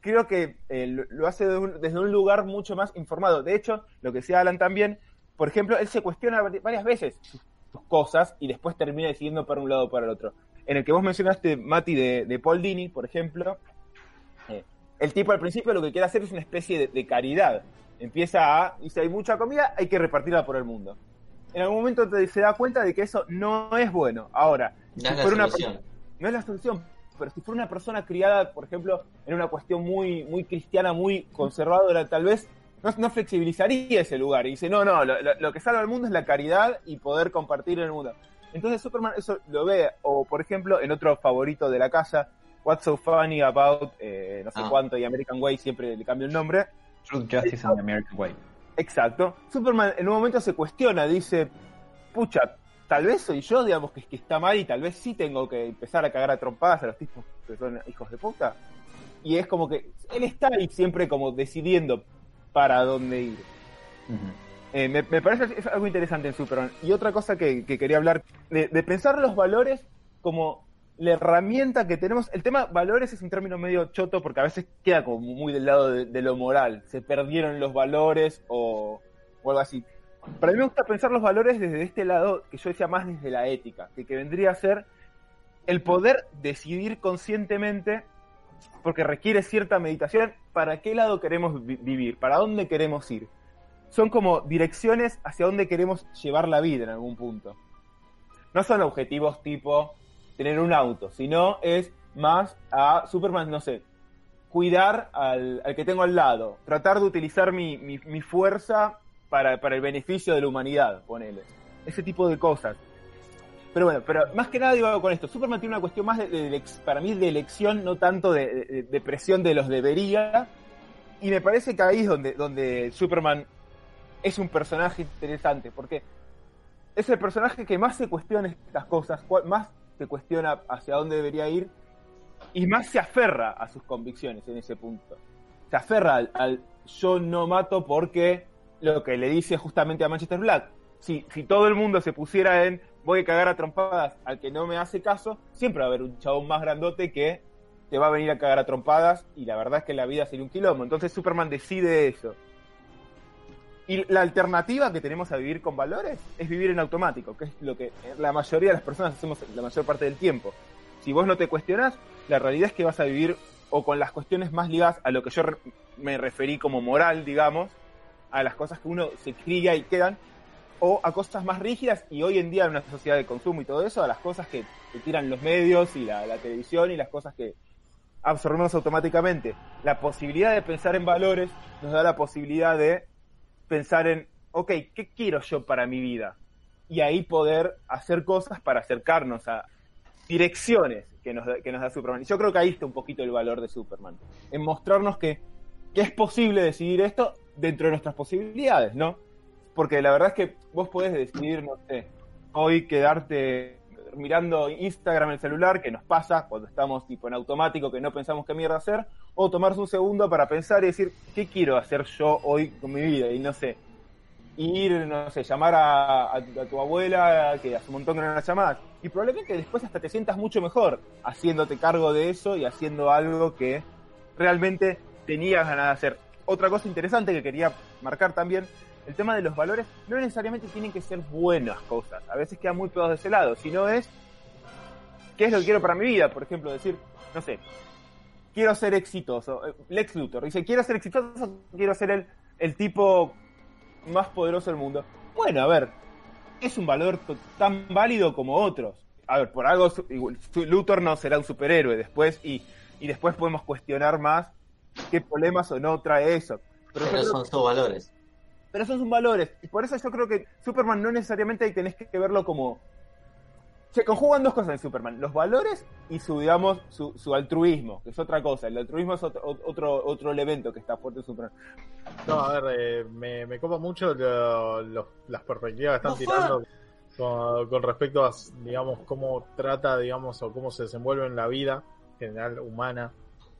creo que eh, lo, lo hace de un- desde un lugar mucho más informado. De hecho, lo que decía Alan también, por ejemplo, él se cuestiona vari- varias veces sus, sus cosas y después termina decidiendo para un lado o para el otro. En el que vos mencionaste, Mati, de, de Paul Dini, por ejemplo, eh, el tipo al principio lo que quiere hacer es una especie de, de caridad. Empieza a, dice, hay mucha comida, hay que repartirla por el mundo. En algún momento te- se da cuenta de que eso no es bueno. Ahora, No si es una no es la solución, pero si fuera una persona criada, por ejemplo, en una cuestión muy, muy cristiana, muy conservadora, tal vez no, no flexibilizaría ese lugar y dice, no, no, lo, que salva al mundo es la caridad y poder compartir en el mundo. Entonces Superman eso lo ve, o por ejemplo, en otro favorito de la casa, What's So Funny About, eh, no sé Ah. cuánto, y American Way siempre le cambio el nombre, Truth, Justice and American Way. Exacto. Superman en un momento se cuestiona, dice, pucha, tal vez soy yo, digamos, que, que está mal y tal vez sí tengo que empezar a cagar a trompadas a los tipos que son hijos de puta. Y es como que él está ahí siempre como decidiendo para dónde ir. Eh, me, me parece es algo interesante en Superman. Y otra cosa que, que quería hablar, de, de pensar los valores como la herramienta que tenemos. El tema valores es un término medio choto porque a veces queda como muy del lado de, de lo moral. Se perdieron los valores o, o algo así. Para mí me gusta pensar los valores desde este lado que yo decía más desde la ética, que, que vendría a ser el poder decidir conscientemente, porque requiere cierta meditación, para qué lado queremos vi- vivir, para dónde queremos ir son como direcciones hacia dónde queremos llevar la vida en algún punto. No son objetivos tipo tener un auto, sino es más a Superman, no sé, cuidar al, al que tengo al lado, tratar de utilizar mi, mi, mi fuerza para, para el beneficio de la humanidad, ponele. Ese tipo de cosas. Pero bueno, pero más que nada digo con esto, Superman tiene una cuestión más de, para mí de elección, no tanto de, presión de los debería, y me parece que ahí es donde, donde Superman es un personaje interesante, porque es el personaje que más se cuestiona estas cosas, más se cuestiona hacia dónde debería ir y más se aferra a sus convicciones en ese punto. Se aferra al, yo no mato porque lo que le dice justamente a Manchester Black. Si todo el mundo se pusiera en voy a cagar a trompadas al que no me hace caso, siempre va a haber un chabón más grandote que te va a venir a cagar a trompadas y la verdad es que la vida sería un quilombo. Entonces Superman decide eso. Y la alternativa que tenemos a vivir con valores es vivir en automático, que es lo que la mayoría de las personas hacemos la mayor parte del tiempo. Si vos no te cuestionás, la realidad es que vas a vivir o con las cuestiones más ligadas a lo que yo me referí como moral, digamos, a las cosas que uno se cría y quedan, o a cosas más rígidas y hoy en día en una sociedad de consumo y todo eso, a las cosas que tiran los medios y la, televisión y las cosas que absorbemos automáticamente. La posibilidad de pensar en valores nos da la posibilidad de pensar en, ok, ¿qué quiero yo para mi vida? Y ahí poder hacer cosas para acercarnos a direcciones que nos, que nos da Superman. Y yo creo que ahí está un poquito el valor de Superman, en mostrarnos que, que es posible decidir esto dentro de nuestras posibilidades, ¿no? Porque la verdad es que vos podés decidir, no sé, hoy quedarte mirando Instagram el celular, que nos pasa cuando estamos tipo en automático, que no pensamos qué mierda hacer, o tomarse un segundo para pensar y decir, ¿qué quiero hacer yo hoy con mi vida? Y no sé, ir, no sé, llamar a, a- a tu abuela, que hace un montón que no y probablemente después hasta te sientas mucho mejor haciéndote cargo de eso y haciendo algo que realmente tenías ganas de hacer. Otra cosa interesante que quería marcar también el tema de los valores no necesariamente tienen que ser buenas cosas. A veces quedan muy pegados de ese lado, sino es qué es lo que quiero para mi vida. Por ejemplo, decir, no sé, quiero ser exitoso. Eh, Lex Luthor dice, quiero ser exitoso, quiero ser el, el tipo más poderoso del mundo. Bueno, a ver, es un valor tan válido como otros. A ver, por algo Luthor no será un superhéroe después y, y después podemos cuestionar más qué problemas o no trae eso. Pero, Pero son sus valores. Pero esos son valores. Y por eso yo creo que Superman no necesariamente tenés que verlo como... Se conjugan dos cosas en Superman, los valores y su, digamos, su, su altruismo, que es otra cosa. El altruismo es otro, otro, otro elemento que está fuerte en Superman. No, a ver, eh, me, me copa mucho lo- lo- las perspectivas que están tirando con, con respecto a, digamos, cómo trata, digamos, o cómo se desenvuelve en la vida general humana.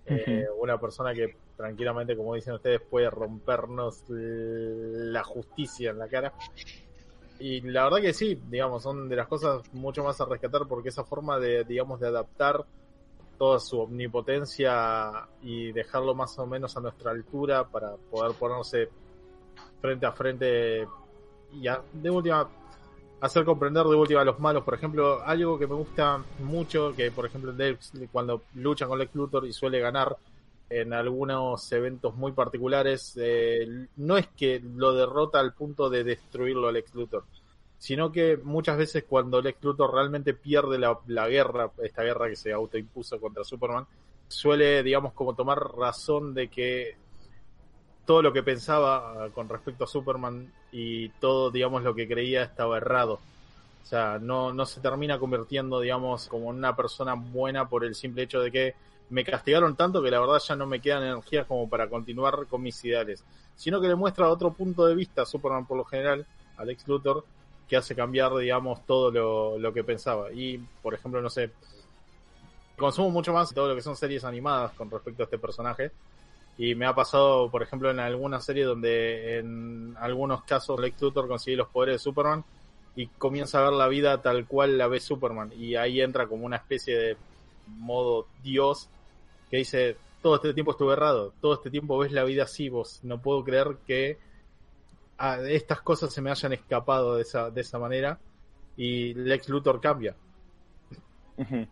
eh, una persona que tranquilamente, como dicen ustedes, puede rompernos la justicia en la cara. Y la verdad que sí, digamos, son de las cosas mucho más a rescatar porque esa forma de, digamos, de adaptar toda su omnipotencia y dejarlo más o menos a nuestra altura para poder ponerse frente a frente y a- de última hacer comprender de última a los malos. Por ejemplo, algo que me gusta mucho, que por ejemplo cuando lucha con Lex Luthor y suele ganar en algunos eventos muy particulares, eh, no es que lo derrota al punto de destruirlo a Lex Luthor, sino que muchas veces cuando Lex Luthor realmente pierde la, la guerra, esta guerra que se autoimpuso contra Superman, suele, digamos, como tomar razón de que todo lo que pensaba ah, con respecto a Superman y todo, digamos, lo que creía estaba errado. O sea, no, no se termina convirtiendo, digamos, como una persona buena por el simple hecho de que me castigaron tanto que la verdad ya no me quedan energías como para continuar con mis ideales. Sino que le muestra otro punto de vista a Superman por lo general, a Lex Luthor, que hace cambiar, digamos, todo lo, lo que pensaba. Y, por ejemplo, no sé, consumo mucho más todo lo que son series animadas con respecto a este personaje. Y me ha pasado, por ejemplo, en alguna serie donde en algunos casos Lex Luthor consigue los poderes de Superman y comienza a ver la vida tal cual la ve Superman. Y ahí entra como una especie de modo Dios que dice, todo este tiempo estuve errado, todo este tiempo ves la vida así, vos no puedo creer que ah, estas cosas se me hayan escapado de esa, de esa manera. Y Lex Luthor cambia.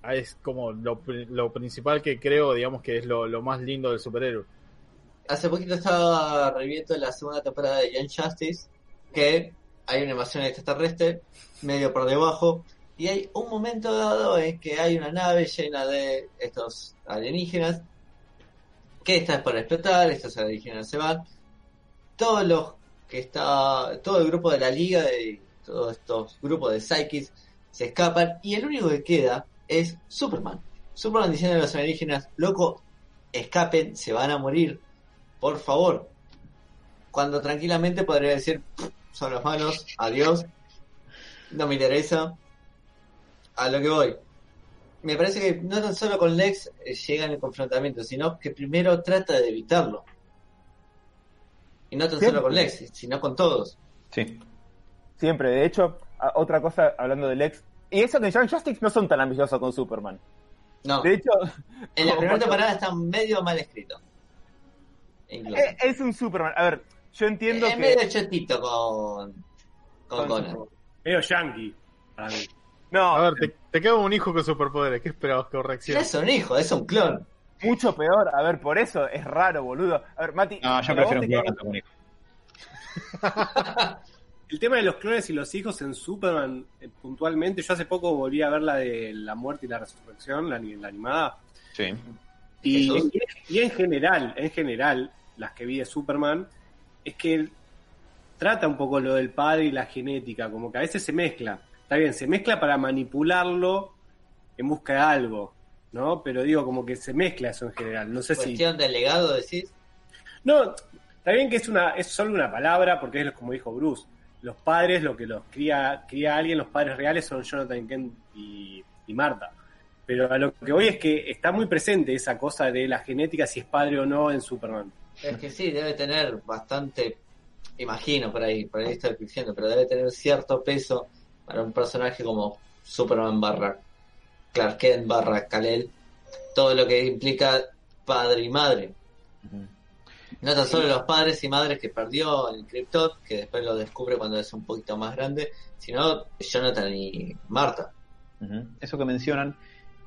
Ah, Es como lo, lo principal que creo, digamos, que es lo, lo más lindo del superhéroe. Hace poquito estaba reviendo la segunda temporada de Young Justice, que hay una invasión extraterrestre, medio por debajo, y hay un momento dado en que hay una nave llena de estos alienígenas, que está por explotar, estos alienígenas se van, todos los que está, todo el grupo de la liga y todos estos grupos de psychics se escapan, y el único que queda es Superman. Superman diciendo a los alienígenas, loco, escapen, se van a morir por favor. Cuando tranquilamente podría decir, "Pff, son los malos, adiós, no me interesa, a lo que voy. Me parece que no tan solo con Lex eh, llega en el confrontamiento, sino que primero trata de evitarlo. Y no tan Siempre. solo con Lex, sino con todos. Sí. Siempre, de hecho, otra cosa hablando del ex. Y eso que en Young Justice no son tan ambiciosos con Superman. No, De hecho, en la primera temporada está medio mal escrito. Incluso. es, es un Superman. A ver, yo entiendo es que. medio chetito con, con Conan. Medio yankee. para mí. No, A ver, te, te queda un hijo con superpoderes. ¿Qué esperabas que reaccione? es un hijo, es un clon. mucho peor. A ver, por eso es raro, boludo. A ver, Mati. No, yo prefiero un clon. El tema de los clones y los hijos en Superman, eh, puntualmente, yo hace poco volví a ver la de la muerte y la resurrección, la, la animada. Sí. Y en general, en general, las que vi de Superman, es que trata un poco lo del padre y la genética, como que a veces se mezcla. Está bien, se mezcla para manipularlo en busca de algo, ¿no? Pero digo, como que se mezcla eso en general. No sé si. Cuestión de legado, decís. No, está bien que es una es solo una palabra porque es como dijo Bruce. Los padres, lo que los cría, cría alguien, los padres reales son Jonathan Kent y, y Marta. Pero a lo que voy es que está muy presente esa cosa de la genética, si es padre o no en Superman. Es que sí, debe tener bastante, imagino por ahí, por ahí estoy diciendo, pero debe tener cierto peso para un personaje como Superman barra Clark Kent barra Kal-El, todo lo que implica padre y madre. No tan solo los padres y madres que perdió en Krypton, que después lo descubre cuando es un poquito más grande, sino Jonathan y Marta. Eso que mencionan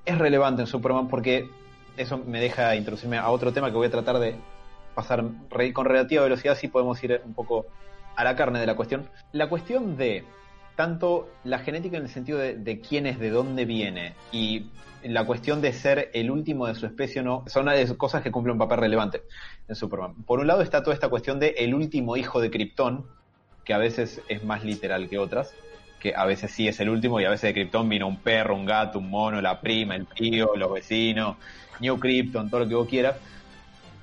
es relevante en Superman porque eso me deja introducirme a otro tema que voy a tratar de pasar con relativa velocidad, si podemos ir un poco a la carne de la cuestión. La cuestión de tanto la genética en el sentido de, de quién es, de dónde viene, y la cuestión de ser el último de su especie o no, son cosas que cumplen un papel relevante en Superman. Por un lado está toda esta cuestión de el último hijo de Krypton, que a veces es más literal que otras, que a veces sí es el último y a veces de Krypton vino un perro, un gato, un mono, la prima, el tío, los vecinos, New Krypton, todo lo que vos quieras.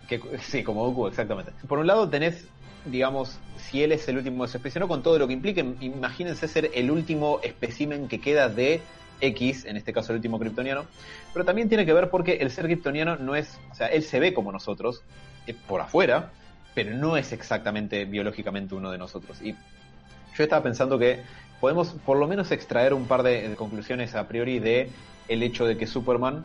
Que, sí, como Goku, exactamente. Por un lado tenés, digamos, si él es el último de su no con todo lo que implica, imagínense ser el último espécimen que queda de X, en este caso el último kryptoniano, pero también tiene que ver porque el ser kryptoniano no es, o sea, él se ve como nosotros, eh, por afuera, pero no es exactamente biológicamente uno de nosotros. Y yo estaba pensando que podemos por lo menos extraer un par de conclusiones a priori de el hecho de que Superman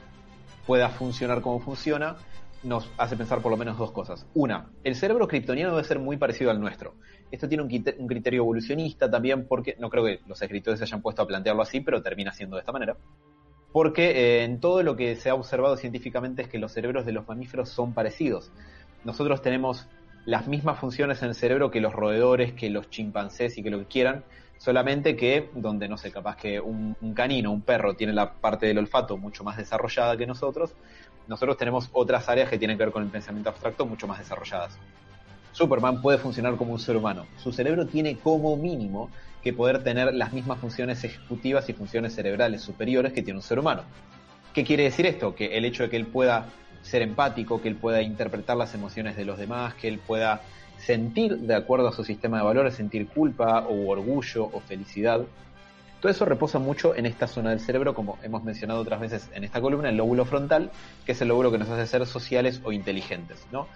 pueda funcionar como funciona, nos hace pensar por lo menos dos cosas. Una, el cerebro kryptoniano debe ser muy parecido al nuestro. Esto tiene un, criterio evolucionista también porque, no creo que los escritores se hayan puesto a plantearlo así, pero termina siendo de esta manera. Porque eh, en todo lo que se ha observado científicamente es que los cerebros de los mamíferos son parecidos. Nosotros tenemos las mismas funciones en el cerebro que los roedores, que los chimpancés y que lo que quieran, solamente que donde, no sé, capaz que un, un canino, un perro tiene la parte del olfato mucho más desarrollada que nosotros, nosotros tenemos otras áreas que tienen que ver con el pensamiento abstracto mucho más desarrolladas. Superman puede funcionar como un ser humano. Su cerebro tiene como mínimo que poder tener las mismas funciones ejecutivas y funciones cerebrales superiores que tiene un ser humano. ¿Qué quiere decir esto? Que el hecho de que él pueda ser empático, que él pueda interpretar las emociones de los demás, que él pueda sentir de acuerdo a su sistema de valores, sentir culpa o orgullo o felicidad. Todo eso reposa mucho en esta zona del cerebro, como hemos mencionado otras veces en esta columna, el lóbulo frontal, que es el lóbulo que nos hace ser sociales o inteligentes, ¿no?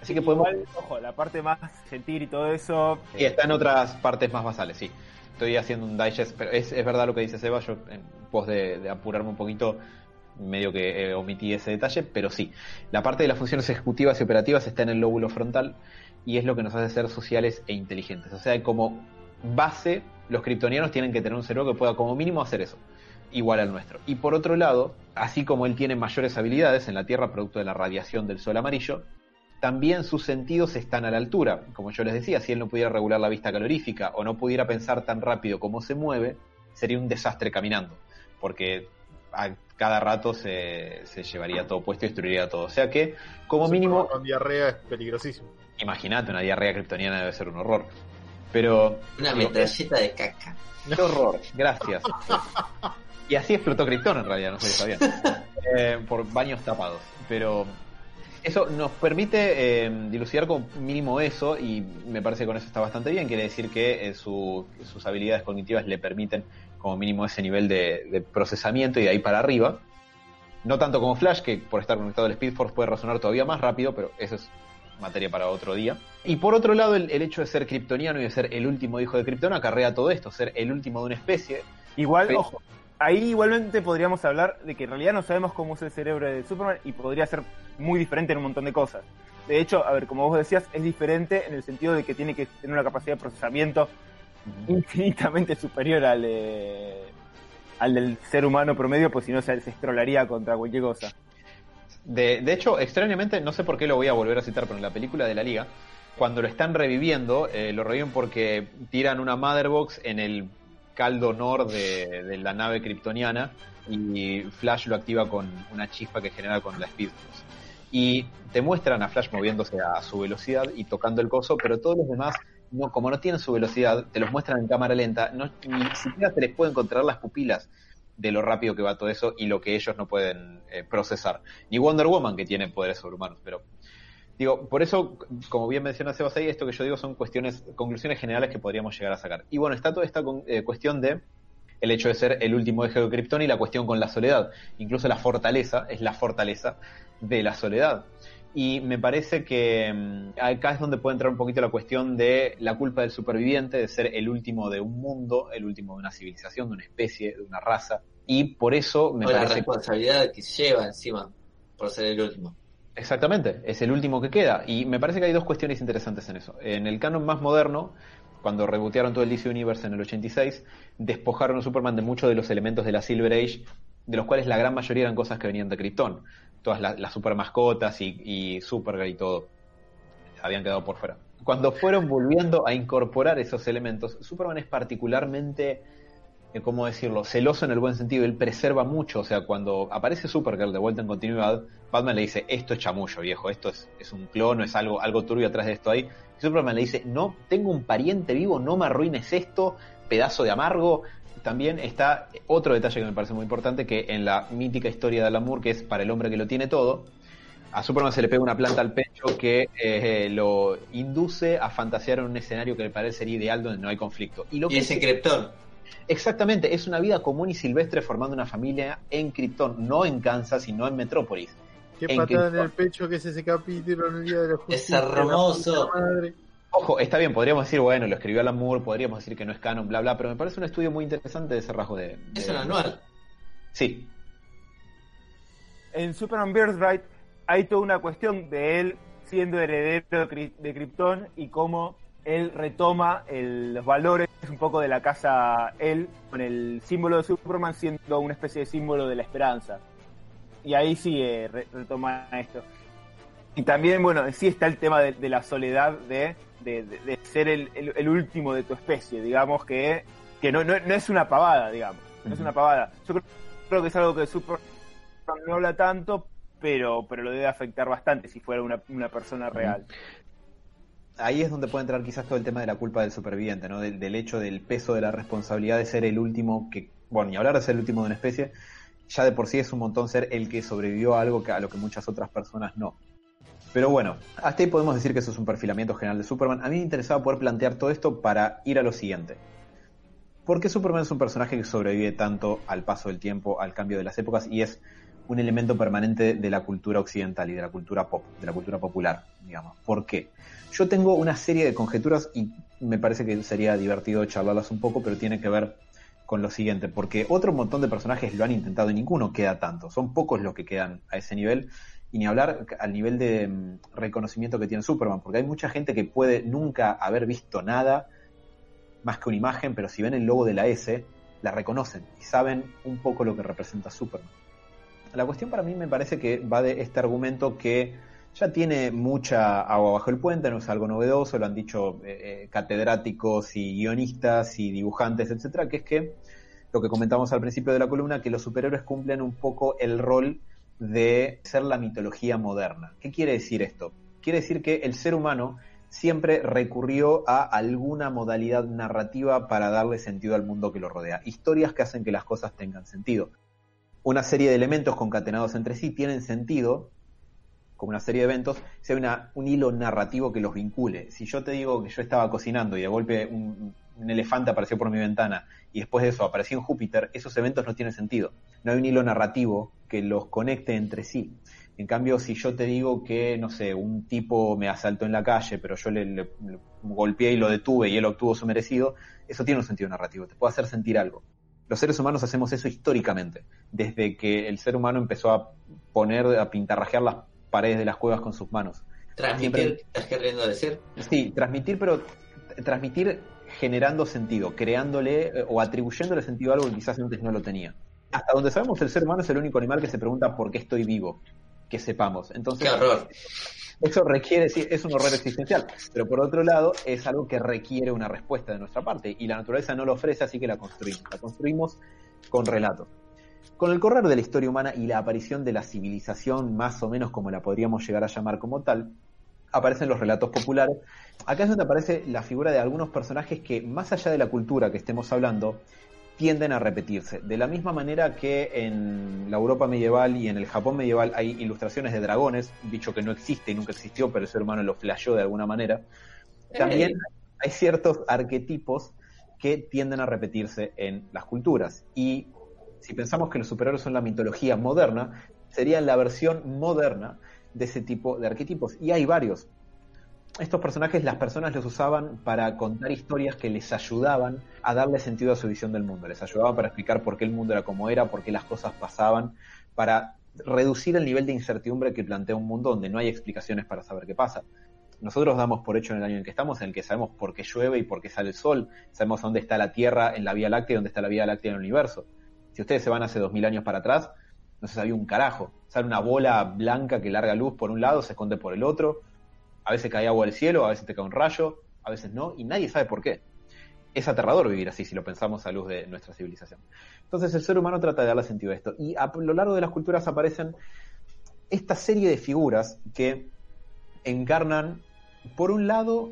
Así que podemos... Igual, ojo, la parte más sentir y todo eso. Y está en otras partes más basales, sí. Estoy haciendo un digest, pero es, es verdad lo que dice Seba, yo en pos de, de apurarme un poquito, medio que eh, omití ese detalle, pero sí. La parte de las funciones ejecutivas y operativas está en el lóbulo frontal y es lo que nos hace ser sociales e inteligentes. O sea, como base, los kryptonianos tienen que tener un cerebro que pueda como mínimo hacer eso, igual al nuestro. Y por otro lado, así como él tiene mayores habilidades en la Tierra producto de la radiación del sol amarillo, también sus sentidos están a la altura. Como yo les decía, si él no pudiera regular la vista calorífica o no pudiera pensar tan rápido como se mueve, sería un desastre caminando, porque a cada rato se, se llevaría todo puesto y destruiría todo. O sea que, como mínimo, Con diarrea es peligrosísimo. imagínate, una diarrea kryptoniana debe ser un horror. Pero, Una metralleta de caca. qué horror, gracias. Y así explotó Krypton en realidad, no sé si sabían. Eh, por baños tapados. Pero eso nos permite eh, dilucidar como mínimo eso y me parece que con eso está bastante bien. Quiere decir que eh, su- sus habilidades cognitivas le permiten como mínimo ese nivel de, de procesamiento y de ahí para arriba. No tanto como Flash, que por estar conectado al Speed Force puede razonar todavía más rápido, pero eso es materia para otro día. Y por otro lado, el, el hecho de ser kryptoniano y de ser el último hijo de Krypton acarrea todo esto, ser el último de una especie. Igual, ojo, ahí igualmente podríamos hablar de que en realidad no sabemos cómo es el cerebro de Superman y podría ser muy diferente en un montón de cosas. De hecho, a ver, como vos decías, es diferente en el sentido de que tiene que tener una capacidad de procesamiento infinitamente superior al, al del ser humano promedio, pues si no se, se estrolaría contra cualquier cosa. De, de hecho, extrañamente, no sé por qué lo voy a volver a citar, pero en la película de la Liga, cuando lo están reviviendo, eh, lo reviven porque tiran una Motherbox en el caldo nor de, la nave kryptoniana y Flash lo activa con una chispa que genera con la Speed. Y te muestran a Flash moviéndose a su velocidad y tocando el coso, pero todos los demás, como no tienen su velocidad, te los muestran en cámara lenta, no, ni siquiera te les pueden encontrar las pupilas de lo rápido que va todo eso y lo que ellos no pueden eh, procesar. Ni Wonder Woman, que tiene poderes sobrehumanos, pero digo, por eso, como bien menciona Sebas esto que yo digo son cuestiones, conclusiones generales que podríamos llegar a sacar. Y bueno, está toda esta con- eh, cuestión de el hecho de ser el último eje de Krypton y la cuestión con la soledad. Incluso la fortaleza es la fortaleza de la soledad. Y me parece que mm, acá es donde puede entrar un poquito la cuestión de la culpa del superviviente, de ser el último de un mundo, el último de una civilización, de una especie, de una raza. Y por eso me o la parece que responsabilidad que lleva encima por ser el último. Exactamente, es el último que queda. Y me parece que hay dos cuestiones interesantes en eso. En el canon más moderno, cuando rebotearon todo el DC Universe en el 86, despojaron a Superman de muchos de los elementos de la Silver Age, de los cuales la gran mayoría eran cosas que venían de Krypton. Todas la- las super mascotas y, y Supergirl y todo habían quedado por fuera. Cuando fueron volviendo a incorporar esos elementos, Superman es particularmente, eh, ¿cómo decirlo?, celoso en el buen sentido. Él preserva mucho. O sea, cuando aparece Supergirl de vuelta en continuidad, Batman le dice, esto es chamullo, viejo, esto es, es un clon, es algo, algo turbio atrás de esto ahí. Y Superman le dice, no, tengo un pariente vivo, no me arruines esto, pedazo de amargo. También está otro detalle que me parece muy importante, que en la mítica historia de Alan Moore, que es para el hombre que lo tiene todo, a Superman se le pega una planta al pecho que eh, lo induce a fantasear en un escenario que le parece ser ideal donde no hay conflicto. Y lo Y que ese Krypton. Exactamente, es una vida común y silvestre formando una familia en Krypton, no en Kansas y no en Metrópolis. Qué En patada en el pecho que es ese capítulo en el Día de la Justicia. hermoso. la puta madre. Ojo, está bien, podríamos decir, bueno, lo escribió Alan Moore, podríamos decir que no es canon, bla, bla, pero me parece un estudio muy interesante de ese rasgo de... de- Es un anual. Sí, En Superman Birthright hay toda una cuestión de él siendo heredero de Krypton y cómo él retoma el- los valores un poco de la casa él, con el símbolo de Superman siendo una especie de símbolo de la esperanza. Y ahí sí eh, re- retoma esto. Y también, bueno, sí está el tema de, de la soledad de, de- de- de ser el, el- el último de tu especie, digamos que, que no, no, no es una pavada, digamos, no es una pavada. Yo creo, creo que es algo que Superman no habla tanto, pero, pero lo debe afectar bastante si fuera una, una persona real. ahí es donde puede entrar quizás todo el tema de la culpa del superviviente, ¿no? Del, del hecho del peso de la responsabilidad de ser el último que, bueno, ni hablar de ser el último de una especie, ya de por sí es un montón ser el que sobrevivió a algo que a lo que muchas otras personas no. Pero bueno, hasta ahí podemos decir que eso es un perfilamiento general de Superman. A mí me interesaba poder plantear todo esto para ir a lo siguiente. ¿Por qué Superman es un personaje que sobrevive tanto al paso del tiempo, al cambio de las épocas y es un elemento permanente de la cultura occidental y de la cultura pop, de la cultura popular, digamos? ¿Por qué? Yo tengo una serie de conjeturas y me parece que sería divertido charlarlas un poco, pero tiene que ver con lo siguiente, porque otro montón de personajes lo han intentado y ninguno queda tanto, son pocos los que quedan a ese nivel, y ni hablar al nivel de mm, reconocimiento que tiene Superman, porque hay mucha gente que puede nunca haber visto nada más que una imagen, pero si ven el logo de la S, la reconocen y saben un poco lo que representa Superman. La cuestión para mí me parece que va de este argumento que ya tiene mucha agua bajo el puente, no es algo novedoso, lo han dicho eh, eh, catedráticos y guionistas y dibujantes, etcétera, que es que lo que comentamos al principio de la columna, que los superhéroes cumplen un poco el rol de ser la mitología moderna. ¿Qué quiere decir esto? Quiere decir que el ser humano siempre recurrió a alguna modalidad narrativa para darle sentido al mundo que lo rodea. Historias que hacen que las cosas tengan sentido. Una serie de elementos concatenados entre sí tienen sentido, como una serie de eventos, si hay un hilo narrativo que los vincule. Si yo te digo que yo estaba cocinando y de golpe un, un elefante apareció por mi ventana y después de eso apareció en Júpiter, esos eventos no tienen sentido. No hay un hilo narrativo que los conecte entre sí. En cambio, si yo te digo que, no sé, un tipo me asaltó en la calle, pero yo le, le- le golpeé y lo detuve y él obtuvo su merecido, eso tiene un sentido narrativo, te puede hacer sentir algo. Los seres humanos hacemos eso históricamente, desde que el ser humano empezó a poner, a pintarrajear las paredes de las cuevas con sus manos. Transmitir, estás queriendo decir. Sí, transmitir, pero transmitir generando sentido, creándole eh, o atribuyéndole sentido a algo que quizás antes no lo tenía. Hasta donde sabemos, el ser humano es el único animal que se pregunta por qué estoy vivo, que sepamos. Entonces, Qué horror. eso requiere, sí, es un horror existencial, pero por otro lado es algo que requiere una respuesta de nuestra parte y la naturaleza no lo ofrece, así que la construimos. La construimos con relatos. Con el correr de la historia humana y la aparición de la civilización, más o menos como la podríamos llegar a llamar como tal, aparecen los relatos populares. Acá es donde aparece la figura de algunos personajes que, más allá de la cultura que estemos hablando, tienden a repetirse. De la misma manera que en la Europa medieval y en el Japón medieval hay ilustraciones de dragones, un bicho que no existe y nunca existió, pero el ser humano lo flasheó de alguna manera. También hay ciertos arquetipos que tienden a repetirse en las culturas. Y si pensamos que los superhéroes son la mitología moderna, serían la versión moderna de ese tipo de arquetipos. Y hay varios. Estos personajes las personas los usaban para contar historias que les ayudaban a darle sentido a su visión del mundo. Les ayudaban para explicar por qué el mundo era como era, por qué las cosas pasaban, para reducir el nivel de incertidumbre que plantea un mundo donde no hay explicaciones para saber qué pasa. Nosotros damos por hecho en el año en que estamos, en el que sabemos por qué llueve y por qué sale el sol, sabemos dónde está la Tierra en la Vía Láctea y dónde está la Vía Láctea en el universo. Si ustedes se van hace dos mil años para atrás, no se sabía un carajo. Sale una bola blanca que larga luz por un lado, se esconde por el otro, a veces cae agua del cielo, a veces te cae un rayo, a veces no, y nadie sabe por qué. Es aterrador vivir así si lo pensamos a luz de nuestra civilización. Entonces el ser humano trata de darle sentido a esto. Y a lo largo de las culturas aparecen esta serie de figuras que encarnan, por un lado,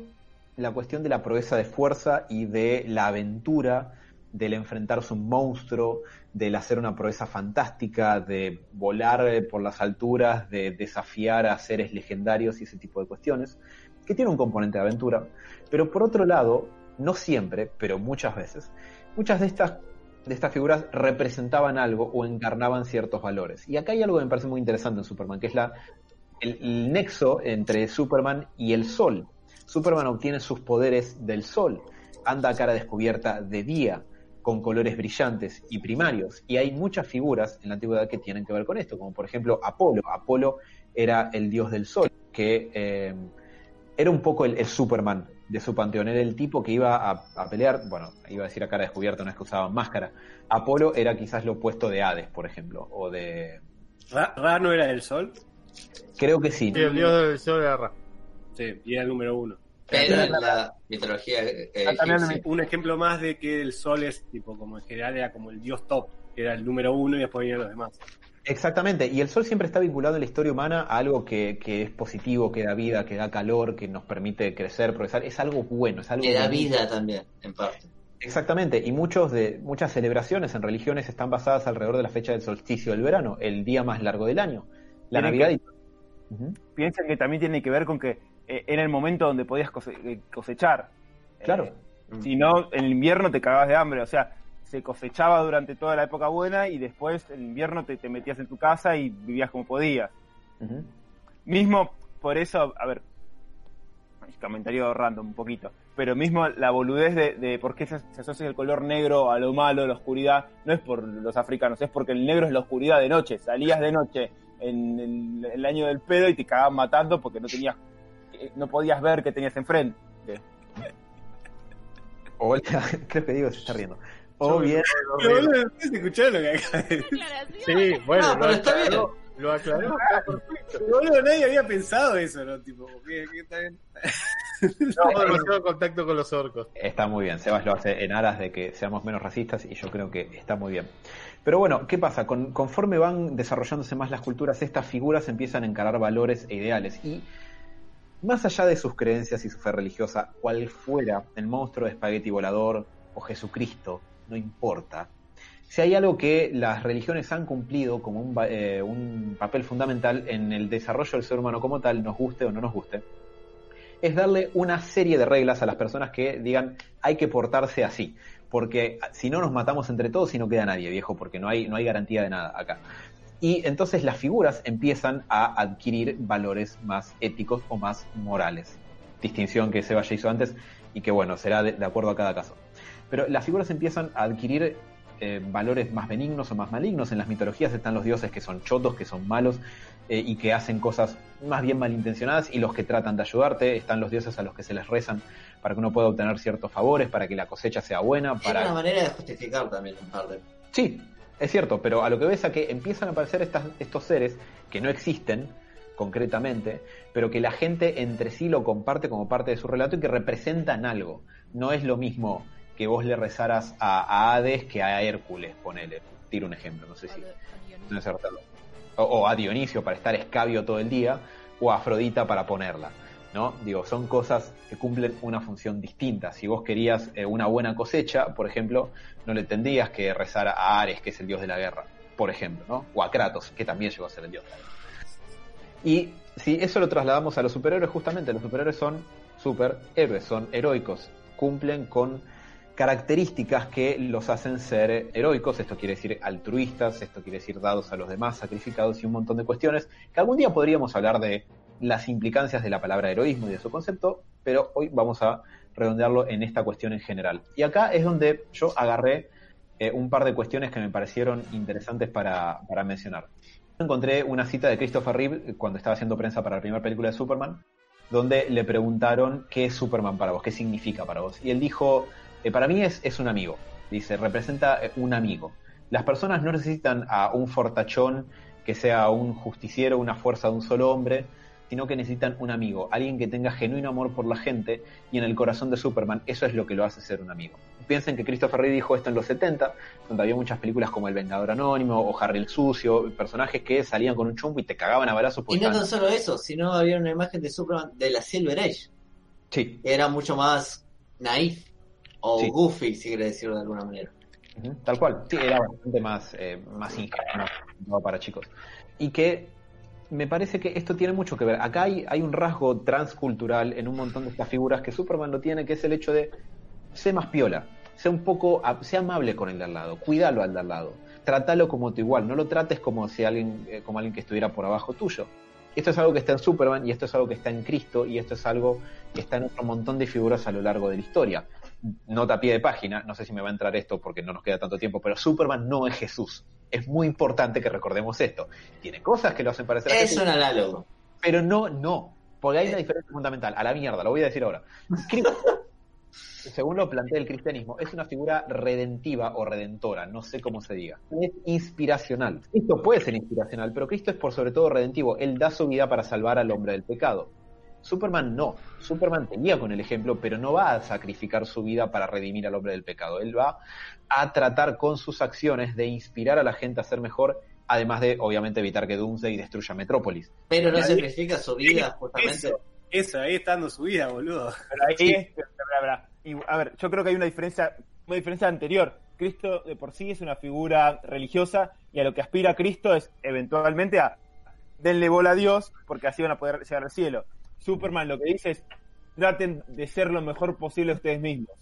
la cuestión de la proeza de fuerza y de la aventura, del enfrentarse a un monstruo, del hacer una proeza fantástica, de volar eh, por las alturas, de desafiar a seres legendarios y ese tipo de cuestiones, que tiene un componente de aventura. Pero por otro lado, no siempre, pero muchas veces, muchas de estas, de estas figuras representaban algo o encarnaban ciertos valores. Y acá hay algo que me parece muy interesante en Superman, que es la, el, el nexo entre Superman y el Sol. Superman obtiene sus poderes del Sol, anda a cara descubierta de día, con colores brillantes y primarios. Y hay muchas figuras en la antigüedad que tienen que ver con esto, como por ejemplo Apolo. Apolo era el dios del sol, que eh, era un poco el, el, Superman de su panteón. Era el tipo que iba a, a, pelear, bueno, iba a decir a cara descubierta, no es que usaban máscara. Apolo era quizás lo opuesto de Hades, por ejemplo, o de... ¿Ra, Ra no era el sol? Creo que sí. Sí, el dios del sol era Ra. Sí, y era el número uno. Pero en la mitología eh, egipcia. Un ejemplo más de que el sol es tipo como en general era como el dios top, que era el número uno y después venían los demás. Exactamente, y el sol siempre está vinculado en la historia humana a algo que, que, es positivo, que da vida, que da calor, que nos permite crecer, progresar, es algo bueno, es algo que da vida también, en parte. Exactamente, y muchos de, muchas celebraciones en religiones están basadas alrededor de la fecha del solsticio del verano, el día más largo del año. La Tienen Navidad que- y... Ujú. Piensen que también tiene que ver con que eh, era el momento donde podías cose- eh, cosechar. Claro. Eh, si no, en el invierno te cagabas de hambre. O sea, se cosechaba durante toda la época buena y después en invierno te, te metías en tu casa y vivías como podías. Mismo, por eso, a ver, comentario random un poquito, pero mismo la boludez de, de por qué se, se asocia el color negro a lo malo, a la oscuridad, no es por los africanos, es porque el negro es la oscuridad de noche. Salías de noche en el, el año del pedo y te cagaban matando porque no tenías, eh, no podías ver qué tenías enfrente. O creo que digo se está riendo. O bien, acuerdo Pero horrible. boludo, ¿ustedes escucharon lo que acaba de? Sí, bueno, No, lo pero está aclaró, Lo aclaró. Boludo, nadie había pensado eso, ¿no? Tipo, ¿qué, qué está bien? Tengo demasiado contacto con los orcos. Está muy bien, Sebas lo hace en aras de que seamos menos racistas y yo creo que está muy bien. Pero bueno, ¿qué pasa? Con- conforme van desarrollándose más las culturas, estas figuras empiezan a encarar valores e ideales. Y más allá de sus creencias y su fe religiosa, cual fuera el monstruo de espagueti volador o Jesucristo, no importa. Si hay algo que las religiones han cumplido como un, eh, un papel fundamental en el desarrollo del ser humano como tal, nos guste o no nos guste, es darle una serie de reglas a las personas que digan hay que portarse así, porque si no nos matamos entre todos y no queda nadie, viejo, porque no hay, no hay garantía de nada acá. Y entonces las figuras empiezan a adquirir valores más éticos o más morales. Distinción que Seba ya hizo antes y que bueno, será de, de acuerdo a cada caso. Pero las figuras empiezan a adquirir eh, valores más benignos o más malignos. En las mitologías están los dioses que son chotos, que son malos eh, y que hacen cosas más bien malintencionadas y los que tratan de ayudarte. Están los dioses a los que se les rezan para que uno pueda obtener ciertos favores, para que la cosecha sea buena. Es Para... una manera de justificar también un par de. Sí, es cierto, pero a lo que ves a que empiezan a aparecer estas, estos seres que no existen concretamente, pero que la gente entre sí lo comparte como parte de su relato y que representan algo. No es lo mismo que vos le rezaras a, a Hades que a Hércules, ponele. Tiro un ejemplo, no sé si no es acertado. O, o a Dionisio para estar escabio todo el día, o a Afrodita para ponerla. ¿No? Digo, son cosas que cumplen una función distinta. Si vos querías eh, una buena cosecha, por ejemplo, no le tendrías que rezar a Ares, que es el dios de la guerra, por ejemplo, ¿no? O a Kratos, que también llegó a ser el dios de la guerra. Y si eso lo trasladamos a los superhéroes, justamente los superhéroes son superhéroes, son heroicos, cumplen con características que los hacen ser heroicos, esto quiere decir altruistas, esto quiere decir dados a los demás, sacrificados y un montón de cuestiones, que algún día podríamos hablar de las implicancias de la palabra heroísmo y de su concepto, pero hoy vamos a redondearlo en esta cuestión en general. Y acá es donde yo agarré eh, un par de cuestiones que me parecieron interesantes para, para mencionar. encontré una cita de Christopher Reeve eh, cuando estaba haciendo prensa para la primera película de Superman, donde le preguntaron qué es Superman para vos, qué significa para vos. Y él dijo, eh, para mí es, es un amigo. Dice, representa eh, un amigo. Las personas no necesitan a un fortachón que sea un justiciero, una fuerza de un solo hombre, sino que necesitan un amigo, alguien que tenga genuino amor por la gente y en el corazón de Superman eso es lo que lo hace ser un amigo. Piensen que Christopher Reeve dijo esto en los 70, donde había muchas películas como El Vengador Anónimo o Harry el Sucio, personajes que salían con un chumbo y te cagaban a balazos Y porque no tan solo eso, sino había una imagen de Superman de la Silver Age, Sí, era mucho más naif o Sí. goofy, si quiere decirlo de alguna manera. Tal cual, sí, era bastante más, eh, más ingenuo para chicos. Y que me parece que esto tiene mucho que ver. Acá hay, un rasgo transcultural en un montón de estas figuras que Superman no tiene, que es el hecho de ser más piola, sea un poco, sea amable con el de al lado, cuídalo al de al lado, trátalo como tu igual, no lo trates como si alguien, eh, como alguien que estuviera por abajo tuyo. Esto es algo que está en Superman y esto es algo que está en Cristo y esto es algo que está en otro montón de figuras a lo largo de la historia nota a pie de página, no sé si me va a entrar esto porque no nos queda tanto tiempo, pero Superman no es Jesús. Es muy importante que recordemos esto. Tiene cosas que lo hacen parecer a Es un análogo. pero no, no. Porque hay una diferencia fundamental. A la mierda, lo voy a decir ahora. Cristo, según lo plantea el cristianismo, es una figura redentiva o redentora, no sé cómo se diga. Es inspiracional. Cristo puede ser inspiracional, pero Cristo es por sobre todo redentivo. Él da su vida para salvar al hombre del pecado. Superman no. Superman te guía con el ejemplo, pero no va a sacrificar su vida para redimir al hombre del pecado. Él va a tratar con sus acciones de inspirar a la gente a ser mejor, además de, obviamente, evitar que Doomsday destruya Metrópolis. Pero no sacrifica su vida justamente. Eso, eso, ahí está dando su vida, boludo. Pero ahí a ver, yo creo que hay una diferencia, una diferencia anterior. Cristo de por sí es una figura religiosa y a lo que aspira Cristo es eventualmente a denle bola a Dios porque así van a poder llegar al cielo. Superman lo que dice es traten de ser lo mejor posible ustedes mismos.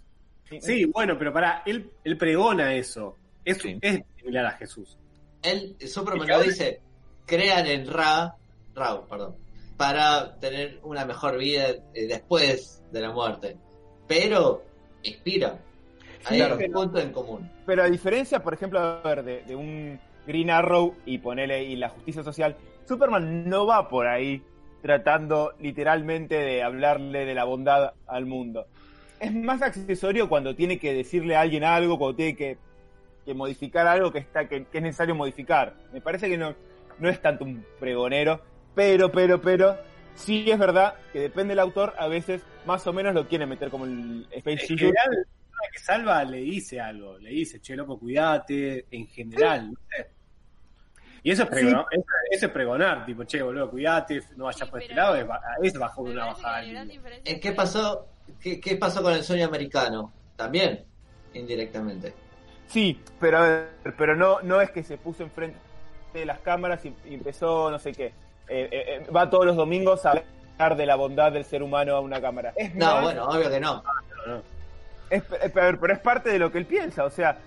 Sí, bueno, pero pará, él, él pregona eso. Es, Sí. es similar a Jesús. Él, Superman lo dice, crean en Ra, Ra, perdón, para tener una mejor vida eh, después de la muerte. Pero inspira. Hay claro. un punto en común. Pero a diferencia, por ejemplo, a ver, de, de un Green Arrow y ponerle y la justicia social, Superman no va por ahí tratando literalmente de hablarle de la bondad al mundo. Es más accesorio cuando tiene que decirle a alguien algo, cuando tiene que, que modificar algo que está que, que es necesario modificar. Me parece que no, no es tanto un pregonero, pero, pero, pero, sí es verdad que depende del autor, a veces más o menos lo quiere meter como el Space En general, la persona que salva le dice algo. Le dice, che, loco, cuídate. En general, no sé. Y eso es, pregonar, eso, eso es pregonar, tipo, che, boludo, cuídate, no vayas Sí, por este lado, es, es bajo una bajada. ¿En qué pasó? ¿Qué, qué pasó con el sueño americano? También, indirectamente. Sí, pero a ver, pero no, no es que se puso enfrente de las cámaras y, y empezó, no sé qué. eh, eh, eh, va todos los domingos a hablar de la bondad del ser humano a una cámara. Es No, más, bueno, obvio que no. es- es- a ver, pero es parte de lo que él piensa. O sea,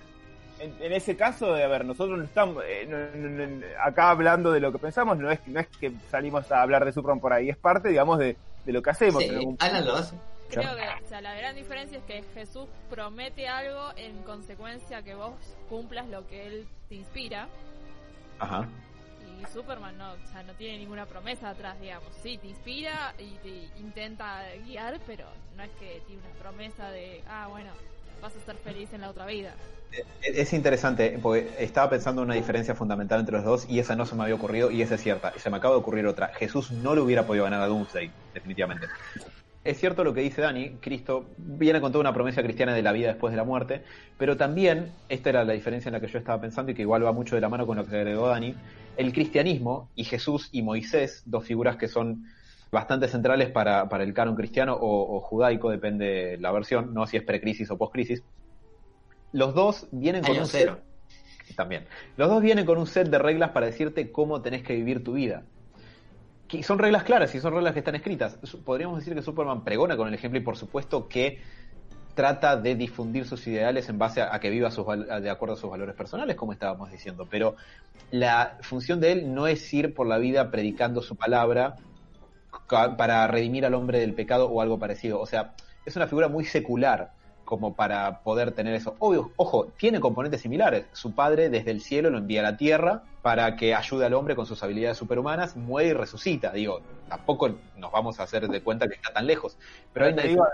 en, en ese caso, de a ver, nosotros no estamos eh, no- no- no- acá hablando de lo que pensamos, no es, no es que salimos a hablar de Superman por ahí, es parte, digamos, de, de lo que hacemos. Sí, en algún- Alan lo hace. Creo que o sea, la gran diferencia es que Jesús promete algo en consecuencia que vos cumplas lo que él te inspira Ajá. y Superman no, o sea, no tiene ninguna promesa atrás, digamos. Sí, te inspira y te intenta guiar, pero no es que tiene una promesa de, ah, bueno, vas a estar feliz en la otra vida. Es interesante, porque estaba pensando en una diferencia fundamental entre los dos y esa no se me había ocurrido y esa es cierta. Se me acaba de ocurrir otra. Jesús no le hubiera podido ganar a Doomsday, definitivamente. Es cierto lo que dice Dani, Cristo viene con toda una promesa cristiana de la vida después de la muerte, pero también, esta era la diferencia en la que yo estaba pensando y que igual va mucho de la mano con lo que agregó Dani, el cristianismo y Jesús y Moisés, dos figuras que son bastante centrales para, el canon cristiano o, o judaico, depende la versión, no si es precrisis o postcrisis, los dos vienen con un cero. set- también. Los dos vienen con un set de reglas para decirte cómo tenés que vivir tu vida. Que son reglas claras y son reglas que están escritas. Podríamos decir que Superman pregona con el ejemplo y por supuesto que trata de difundir sus ideales en base a, a que viva sus a- de acuerdo a sus valores personales, como estábamos diciendo. Pero la función de él no es ir por la vida predicando su palabra para redimir al hombre del pecado o algo parecido. O sea, es una figura muy secular como para poder tener eso. Obvio, ojo, tiene componentes similares. Su padre desde el cielo lo envía a la tierra para que ayude al hombre con sus habilidades superhumanas, muere y resucita. Digo, tampoco nos vamos a hacer de cuenta que está tan lejos. Pero hay una digo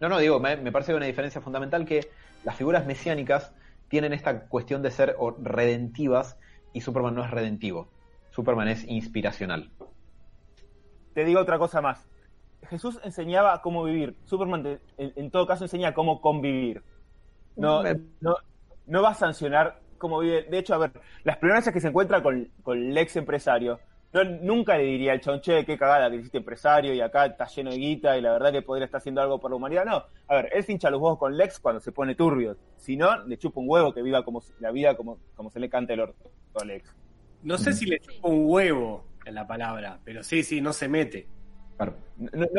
No, no, digo, me, me parece una diferencia fundamental que las figuras mesiánicas tienen esta cuestión de ser redentivas y Superman no es redentivo. Superman es inspiracional. te digo otra cosa más. Jesús enseñaba cómo vivir. Superman, te- en, en todo caso, enseña cómo convivir. No, Me- no, no va a sancionar cómo vive. De hecho, a ver, las primeras veces que se encuentra con, con el ex empresario, no, nunca le diría al chabón, che, qué cagada que hiciste empresario y acá está lleno de guita y la verdad que podría estar haciendo algo por la humanidad. No, a ver, él se hincha los huevos con Lex cuando se pone turbio. Si no, le chupa un huevo que viva como se- la vida como, como se le canta el orto a Lex. No sé si le chupa un huevo en la palabra, pero sí, sí, no se mete. Claro.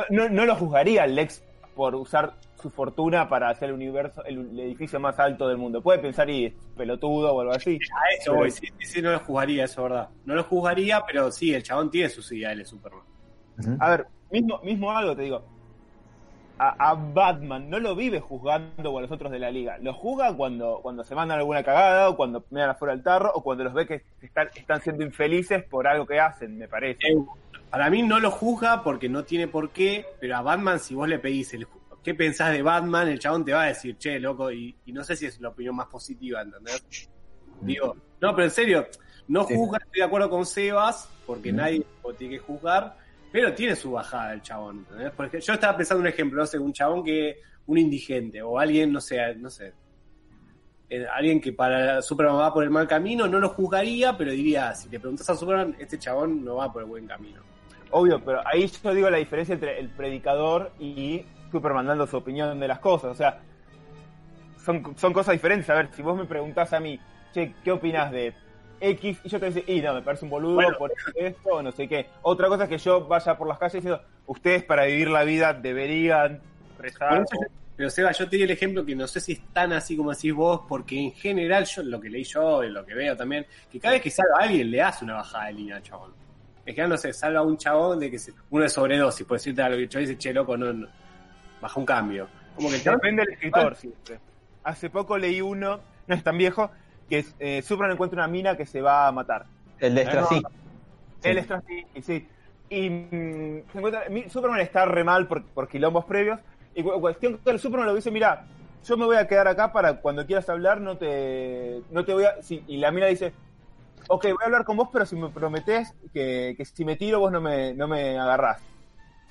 No, no, lo juzgaría el Lex por usar su fortuna para hacer el universo, el, el edificio más alto del mundo. Puede pensar y es pelotudo o algo así. A eso Pero- voy, sí, sí, sí, no lo juzgaría, eso es verdad. No lo juzgaría, pero sí, el chabón tiene sus ideales, Superman. A ver, mismo, mismo algo te digo. A, a Batman no lo vive juzgando a los otros de la liga. Lo juzga cuando, cuando se mandan alguna cagada o cuando me dan afuera del tarro o cuando los ve que están, están siendo infelices por algo que hacen, me parece. Para mí no lo juzga porque no tiene por qué, pero a Batman, si vos le pedís el, qué pensás de Batman, el chabón te va a decir, che, loco, y, y no sé si es la opinión más positiva, ¿entendés? Digo, no, pero en serio, no juzga, estoy de acuerdo con Sebas, porque nadie lo tiene que juzgar, pero tiene su bajada el chabón, ¿entendés? Porque yo estaba pensando un ejemplo, no sé, un chabón que, un indigente, o alguien, no sé, no sé, eh, alguien que para Superman va por el mal camino, no lo juzgaría, pero diría, si te preguntas a Superman, este chabón no va por el buen camino. Obvio, pero ahí yo digo la diferencia entre el predicador y Superman dando su opinión de las cosas. O sea, son, son cosas diferentes. A ver, si vos me preguntás a mí, che, ¿qué opinás de X? Y yo te digo, y no, me parece un boludo Bueno. por esto o no sé qué. Otra cosa es que yo vaya por las calles diciendo, ustedes para vivir la vida deberían rezar. Pero Seba, yo te di el ejemplo que no sé si es tan así como decís vos, porque en general yo lo que leí yo y lo que veo también, que cada vez que salva a alguien le hace una bajada de línea al chabón. En general, no sé, salva a un chabón de que se, uno de sobredosis, por decirte algo, y el chabón dice, che, loco, no, no, baja un cambio. Como que el Depende del escritor siempre. Hace poco leí uno, no es tan viejo, que es, eh, Superman encuentra una mina que se va a matar. El de extra No, sí. Así, y sí. Y mm, se encuentra- mi- Superman está re mal por, por quilombos previos. Y cu- cuestión que el Superman lo dice, mira, yo me voy a quedar acá para cuando quieras hablar, no te, no te voy a... sí, y la mina dice, ok, voy a hablar con vos, pero si me prometés que, que si me tiro vos no me, no me agarrás.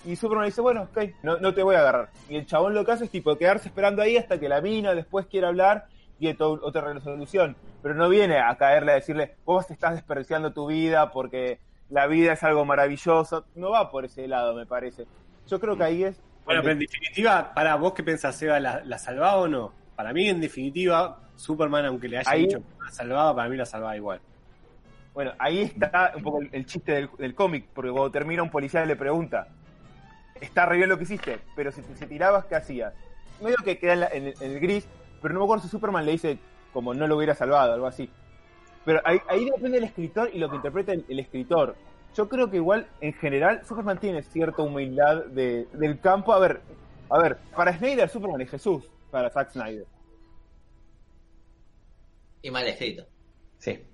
Y Superman dice, bueno, ok, no, no te voy a agarrar. Y el chabón lo que hace es tipo quedarse esperando ahí hasta que la mina después quiera hablar y de to- otra resolución. Pero no viene a caerle a decirle, vos te estás desperdiciando tu vida porque la vida es algo maravilloso. No va por ese lado, me parece. Yo creo que ahí es... Bueno, pero en definitiva, para vos qué pensás, Seba, ¿la, la salvaba o no? Para mí, en definitiva, Superman, aunque le haya Ahí- dicho que la salvaba, para mí la salvaba igual. Bueno, ahí está un poco el, el chiste del, del cómic, porque cuando termina un policía le pregunta, está re bien lo que hiciste, pero si te si tirabas, ¿qué hacías? Medio que queda en, la- en el, en el gris, pero no me acuerdo si Superman le dice como no lo hubiera salvado, algo así. Pero ahí, ahí depende del escritor y lo que interpreta el, el escritor. Yo creo que igual, en general, Superman tiene cierta humildad de, del campo. A ver, a ver, para Snyder, Superman es Jesús, para Zack Snyder. Y mal escrito. Sí.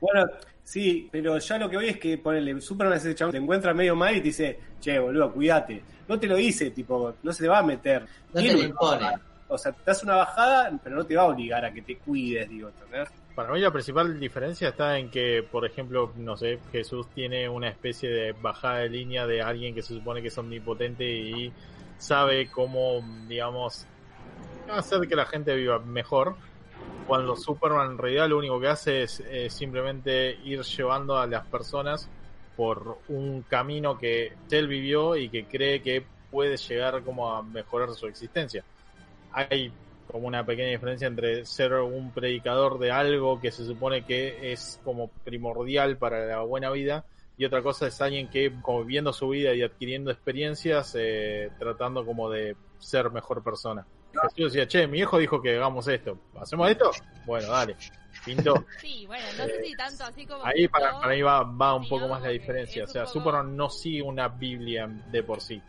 Bueno, sí, pero ya lo que voy es que ponele, Superman ese chabón te encuentra medio mal y te dice, che, boludo, cuídate. No te lo dice, tipo, no se te va a meter. No te lo impone. O sea, te das una bajada, pero no te va a obligar a que te cuides, digo, ¿entendés? Para mí la principal diferencia está en que, por ejemplo, no sé, Jesús tiene una especie de bajada de línea de alguien que se supone que es omnipotente y sabe cómo, digamos, hacer que la gente viva mejor. Cuando Superman en realidad lo único que hace es eh, simplemente ir llevando a las personas por un camino que él vivió y que cree que puede llegar como a mejorar su existencia. Hay como una pequeña diferencia entre ser un predicador de algo que se supone que es como primordial para la buena vida y otra cosa es alguien que como viviendo su vida y adquiriendo experiencias eh, tratando como de ser mejor persona. Jesús decía, che, mi hijo dijo que hagamos esto. ¿Hacemos esto? Bueno, dale. Pintó. Sí, bueno, no sé si tanto así como. Ahí para, pintó, para mí va, va un poco más la diferencia. O sea, poco- Superman no sigue una Biblia de por sí.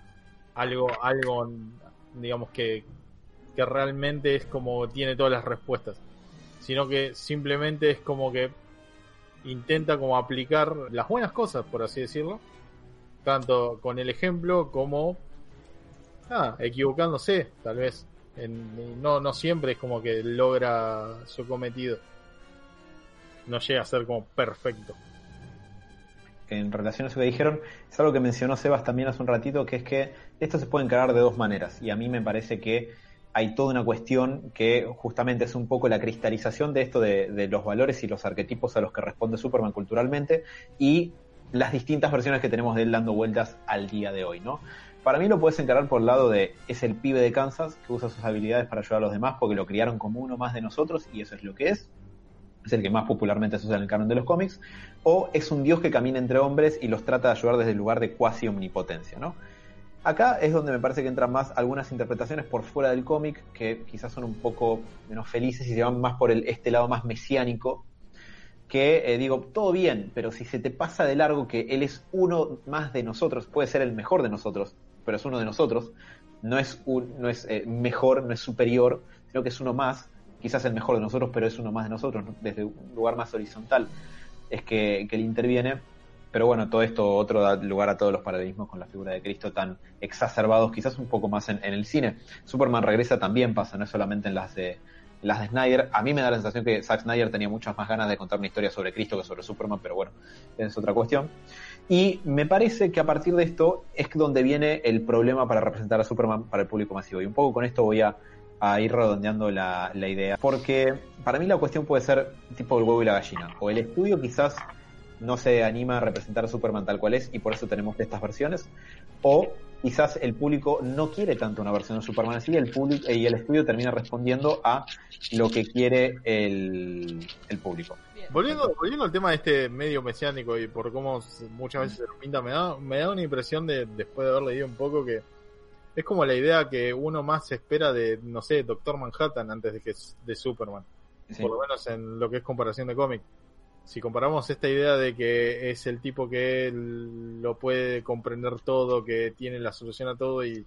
Algo, algo, digamos que, que realmente es como tiene todas las respuestas. Sino que simplemente es como que intenta como aplicar las buenas cosas, por así decirlo, tanto con el ejemplo como ah, equivocándose, tal vez. En- no, no siempre es como que logra su cometido. No llega a ser como perfecto. en relación a eso que dijeron, es algo que mencionó Sebas también hace un ratito, que es que esto se puede encarar de dos maneras. Y a mí me parece que hay toda una cuestión que justamente es un poco la cristalización de esto de los valores y los arquetipos a los que responde Superman culturalmente y las distintas versiones que tenemos de él dando vueltas al día de hoy, ¿no? Para mí lo puedes encarar por el lado de es el pibe de Kansas que usa sus habilidades para ayudar a los demás porque lo criaron como uno más de nosotros y eso es lo que es. Es el que más popularmente se usa en el canon de los cómics o es un dios que camina entre hombres y los trata de ayudar desde el lugar de cuasi omnipotencia, ¿no? Acá es donde me parece que entran más algunas interpretaciones por fuera del cómic que quizás son un poco menos felices y se van más por el, este lado más mesiánico que eh, digo, todo bien, pero si se te pasa de largo que él es uno más de nosotros, puede ser el mejor de nosotros, pero es uno de nosotros, no es, un, no es eh, mejor, no es superior, sino que es uno más, quizás el mejor de nosotros, pero es uno más de nosotros, ¿no? desde un lugar más horizontal es que, que él interviene. Pero bueno, todo esto otro da lugar a todos los paralelismos con la figura de Cristo tan exacerbados, quizás un poco más en, en el cine. Superman regresa también pasa, no es solamente en las de las de Snyder. A mí me da la sensación que Zack Snyder tenía muchas más ganas de contar una historia sobre Cristo que sobre Superman, pero bueno, es otra cuestión. Y me parece que a partir de esto es donde viene el problema para representar a Superman para el público masivo. Y un poco con esto voy a, ir redondeando la, idea. Porque para mí la cuestión puede ser tipo el huevo y la gallina. O el estudio quizás no se anima a representar a Superman tal cual es y por eso tenemos estas versiones. O quizás el público no quiere tanto una versión de Superman así el, público, y el estudio termina respondiendo a lo que quiere el público. Volviendo, volviendo al tema de este medio mesiánico y por cómo muchas veces se lo pinta, me da, me da una impresión de, después de haber leído un poco, que es como la idea que uno más espera de, no sé, Doctor Manhattan antes de que de Superman. Sí. Por lo menos en lo que es comparación de cómic. Si comparamos esta idea de que es el tipo que lo puede comprender todo, que tiene la solución a todo y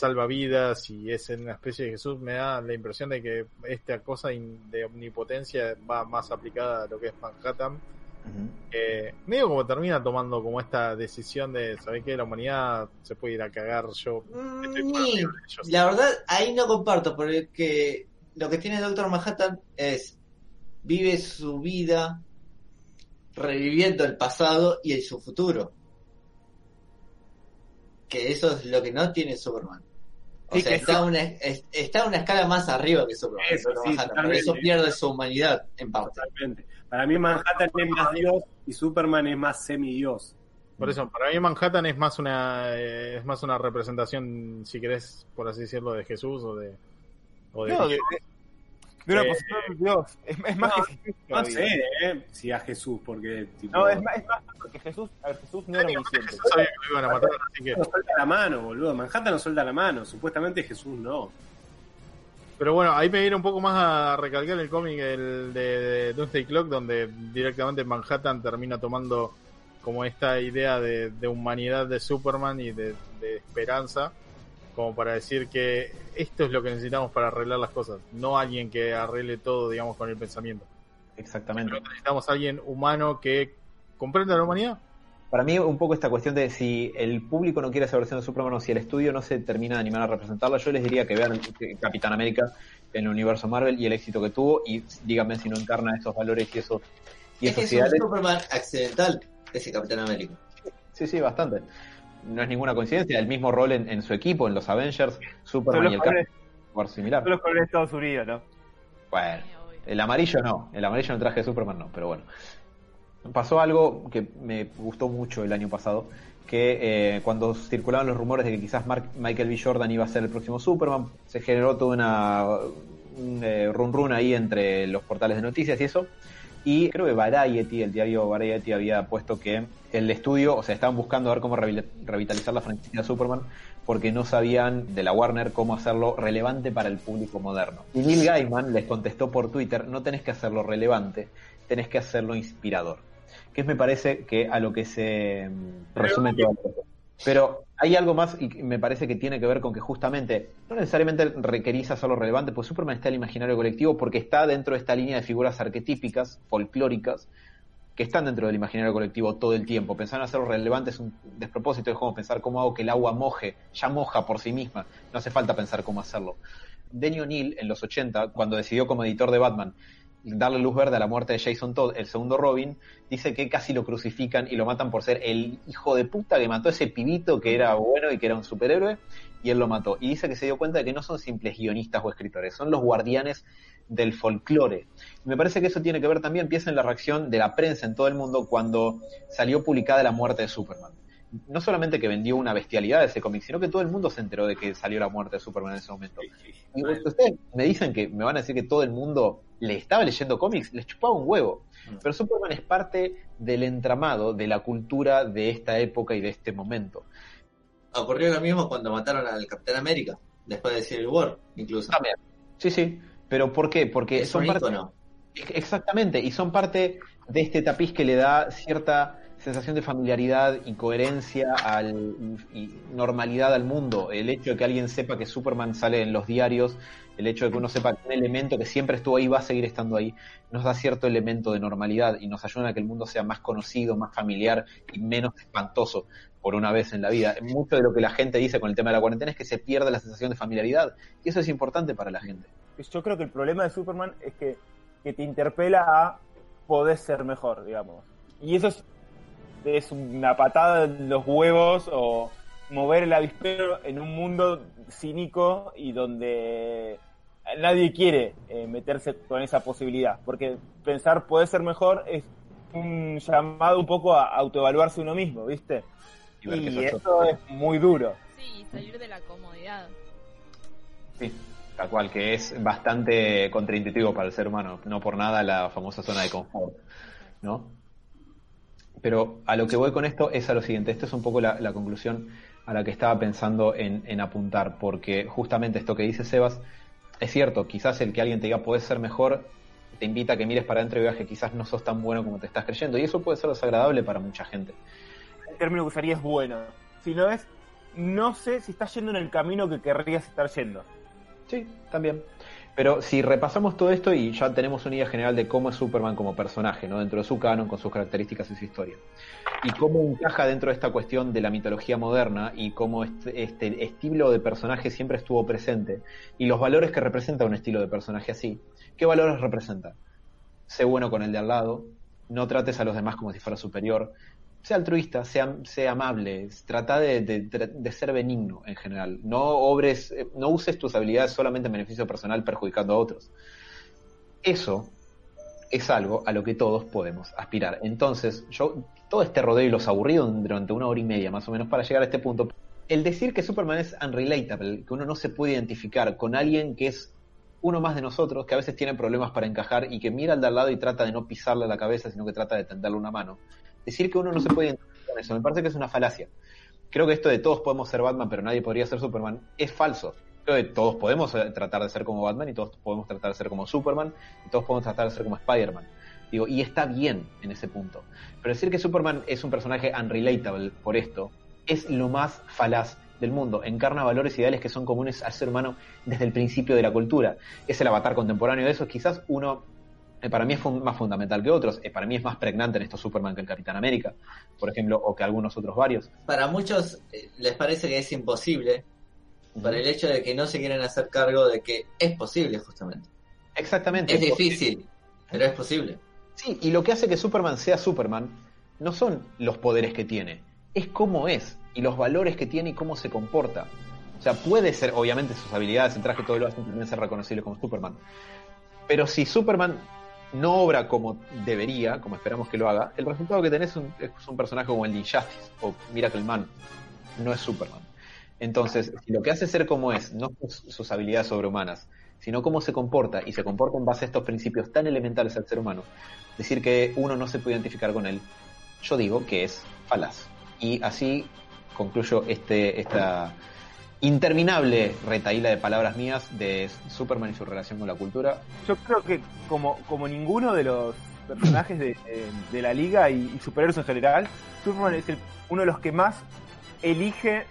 salva vidas y es una especie de Jesús, me da la impresión de que esta cosa de omnipotencia va más aplicada a lo que es Manhattan. Ujú. Eh, medio como termina tomando como esta decisión de, ¿sabés qué? La humanidad se puede ir a cagar yo. estoy Ni- arriba de ellos". La verdad, ahí no comparto, porque lo que tiene Doctor Manhattan es vive su vida reviviendo el pasado y el su futuro. Que eso es lo que no tiene Superman. O Sí, sea, que está, eso- una, es- está una escala más arriba que Superman. Eso, sí, Manhattan, pierde su humanidad en parte. Totalmente. Para mí Manhattan es más Dios y Superman es más semidios. Por eso, para mí Manhattan es más una eh, es más una representación, si querés, por así decirlo, de Jesús o de... O de No, de, de- una Eh, posición de Dios. Es, es más no, que Jesús. No sé, eh, si a Jesús, porque tipo, No, es más, es más porque Jesús, a ver, Jesús no era omnisciente. Yo sabía que lo iban a matar, así que... no suelta la mano, boludo. Manhattan no suelta la mano. Supuestamente Jesús no. Pero bueno, ahí me viene un poco más a recalcar el cómic el de, de Doomsday Clock, donde directamente Manhattan termina tomando como esta idea de, de humanidad de Superman y de, de esperanza, como para decir que esto es lo que necesitamos para arreglar las cosas, no alguien que arregle todo, digamos, con el pensamiento. Exactamente. Pero necesitamos alguien humano que comprenda la humanidad. Para mí, un poco esta cuestión de si el público no quiere esa versión de Superman o si el estudio no se termina de animar a representarla, yo les diría que vean Capitán América en el universo Marvel y el éxito que tuvo y díganme si no encarna esos valores y esos, y Es que esos es un ideales. Superman accidental, ese Capitán América. Sí, sí, bastante. No es ninguna coincidencia. El mismo rol en, en su equipo, en los Avengers, Superman y el colores, por similar. son los colores de Estados Unidos, ¿no? Bueno, el amarillo no. El amarillo en el traje de Superman no, pero bueno. Pasó algo que me gustó mucho el año pasado, que eh, cuando circulaban los rumores de que quizás Mark- Michael B. Jordan iba a ser el próximo Superman, se generó toda una un eh, run run ahí entre los portales de noticias y eso. Y creo que Variety, el diario Variety, había puesto que el estudio, o sea, estaban buscando ver cómo revi- revitalizar la franquicia de Superman porque no sabían de la Warner cómo hacerlo relevante para el público moderno. Y Neil Gaiman les contestó por Twitter, no tenés que hacerlo relevante, tenés que hacerlo inspirador. Que me parece que a lo que se mm, resume todo. Pero hay algo más y me parece que tiene que ver con que justamente no necesariamente requerís hacerlo relevante, pues Superman está en el imaginario colectivo porque está dentro de esta línea de figuras arquetípicas, folclóricas, que están dentro del imaginario colectivo todo el tiempo. Pensar en hacerlo relevante es un despropósito, es como pensar cómo hago que el agua moje, ya moja por sí misma, no hace falta pensar cómo hacerlo. Denny O'Neill, en los 80, cuando decidió como editor de Batman darle luz verde a la muerte de Jason Todd, el segundo Robin, dice que casi lo crucifican y lo matan por ser el hijo de puta que mató a ese pibito que era bueno y que era un superhéroe, y él lo mató. Y dice que se dio cuenta de que no son simples guionistas o escritores, son los guardianes del folclore. Me parece que eso tiene que ver también, piensa en la reacción de la prensa en todo el mundo cuando salió publicada la muerte de Superman. No solamente que vendió una bestialidad de ese cómic, sino que todo el mundo se enteró de que salió la muerte de Superman en ese momento. Y ustedes me dicen que me van a decir que todo el mundo le estaba leyendo cómics, les chupaba un huevo. Mm. Pero Superman es parte del entramado de la cultura de esta época y de este momento. Ocurrió lo mismo cuando mataron al Capitán América, después de Civil War, incluso. También. Sí, sí. Pero ¿por qué? Porque Es son parte. Exactamente, y son parte de este tapiz que le da cierta sensación de familiaridad y coherencia al, y normalidad al mundo. El hecho de que alguien sepa que Superman sale en los diarios, el hecho de que uno sepa que un elemento que siempre estuvo ahí va a seguir estando ahí, nos da cierto elemento de normalidad y nos ayuda a que el mundo sea más conocido, más familiar y menos espantoso por una vez en la vida. Mucho de lo que la gente dice con el tema de la cuarentena es que se pierde la sensación de familiaridad y eso es importante para la gente. Yo creo que el problema de Superman es que, que te interpela a poder ser mejor, digamos. Y eso es, es una patada en los huevos o mover el avispero en un mundo cínico y donde nadie quiere eh, meterse con esa posibilidad. Porque pensar poder ser mejor es un llamado un poco a autoevaluarse uno mismo, ¿viste? Y Y eso es muy duro. Sí, salir de la comodidad. Sí, tal cual, que es bastante contraintuitivo para el ser humano, no por nada la famosa zona de confort, ¿no? Pero a lo que voy con esto es a lo siguiente, esta es un poco la, la conclusión a la que estaba pensando en, en apuntar, porque justamente esto que dice Sebas, es cierto, quizás el que alguien te diga puedes ser mejor, te invita a que mires para adentro y veas que quizás no sos tan bueno como te estás creyendo, y eso puede ser desagradable para mucha gente. el término que usaría es bueno. Si no es, no sé si estás yendo en el camino que querrías estar yendo. Sí, también. Pero si repasamos todo esto y ya tenemos una idea general de cómo es Superman como personaje, ¿no? Dentro de su canon, con sus características y su historia. Y cómo encaja dentro de esta cuestión de la mitología moderna y cómo este, este estilo de personaje siempre estuvo presente. Y los valores que representa un estilo de personaje así. ¿Qué valores representa? Sé bueno con el de al lado, no trates a los demás como si fuera superior, sea altruista, sea, amable, trata de, ser benigno en general. No obres, eh, no uses tus habilidades solamente en beneficio personal perjudicando a otros. Eso es algo a lo que todos podemos aspirar. Entonces, yo, todo este rodeo y los aburridos durante una hora y media más o menos para llegar a este punto, el decir que Superman es unrelatable, que uno no se puede identificar con alguien que es uno más de nosotros, que a veces tiene problemas para encajar y que mira al de al lado y trata de no pisarle la cabeza, sino que trata de tenderle una mano. Decir que uno no se puede identificar con eso, me parece que es una falacia. Creo que esto de todos podemos ser Batman, pero nadie podría ser Superman, es falso. Creo que todos podemos eh, tratar de ser como Batman y todos podemos tratar de ser como Superman y todos podemos tratar de ser como Spider-Man. Digo, y está bien en ese punto. Pero decir que Superman es un personaje unrelatable por esto es lo más falaz del mundo. Encarna valores ideales que son comunes al ser humano desde el principio de la cultura. Es el avatar contemporáneo de esos. Quizás uno, para mí es fun- más fundamental que otros. Eh, para mí es más pregnante en estos Superman que el Capitán América, por ejemplo, o que algunos otros varios. Para muchos eh, les parece que es imposible por el hecho de que no se quieren hacer cargo de que es posible justamente. Exactamente. Es porque- difícil, pero es posible. Sí, y lo que hace que Superman sea Superman no son los poderes que tiene, es cómo es y los valores que tiene y cómo se comporta. O sea, puede ser, obviamente, sus habilidades, el traje, todo lo también ser reconocible como Superman. Pero si Superman no obra como debería, como esperamos que lo haga, el resultado que tenés es un, es un personaje como el de Injustice o Miracle Man. No es Superman. Entonces, si lo que hace ser como es, no sus, sus habilidades sobrehumanas, sino cómo se comporta, y se comporta en base a estos principios tan elementales al ser humano, decir que uno no se puede identificar con él, yo digo que es falaz. Y así concluyo este, esta interminable retaíla de palabras mías de Superman y su relación con la cultura. Yo creo que como, como ninguno de los personajes de, de- la liga y, y superhéroes en general, Superman es el- uno de los que más elige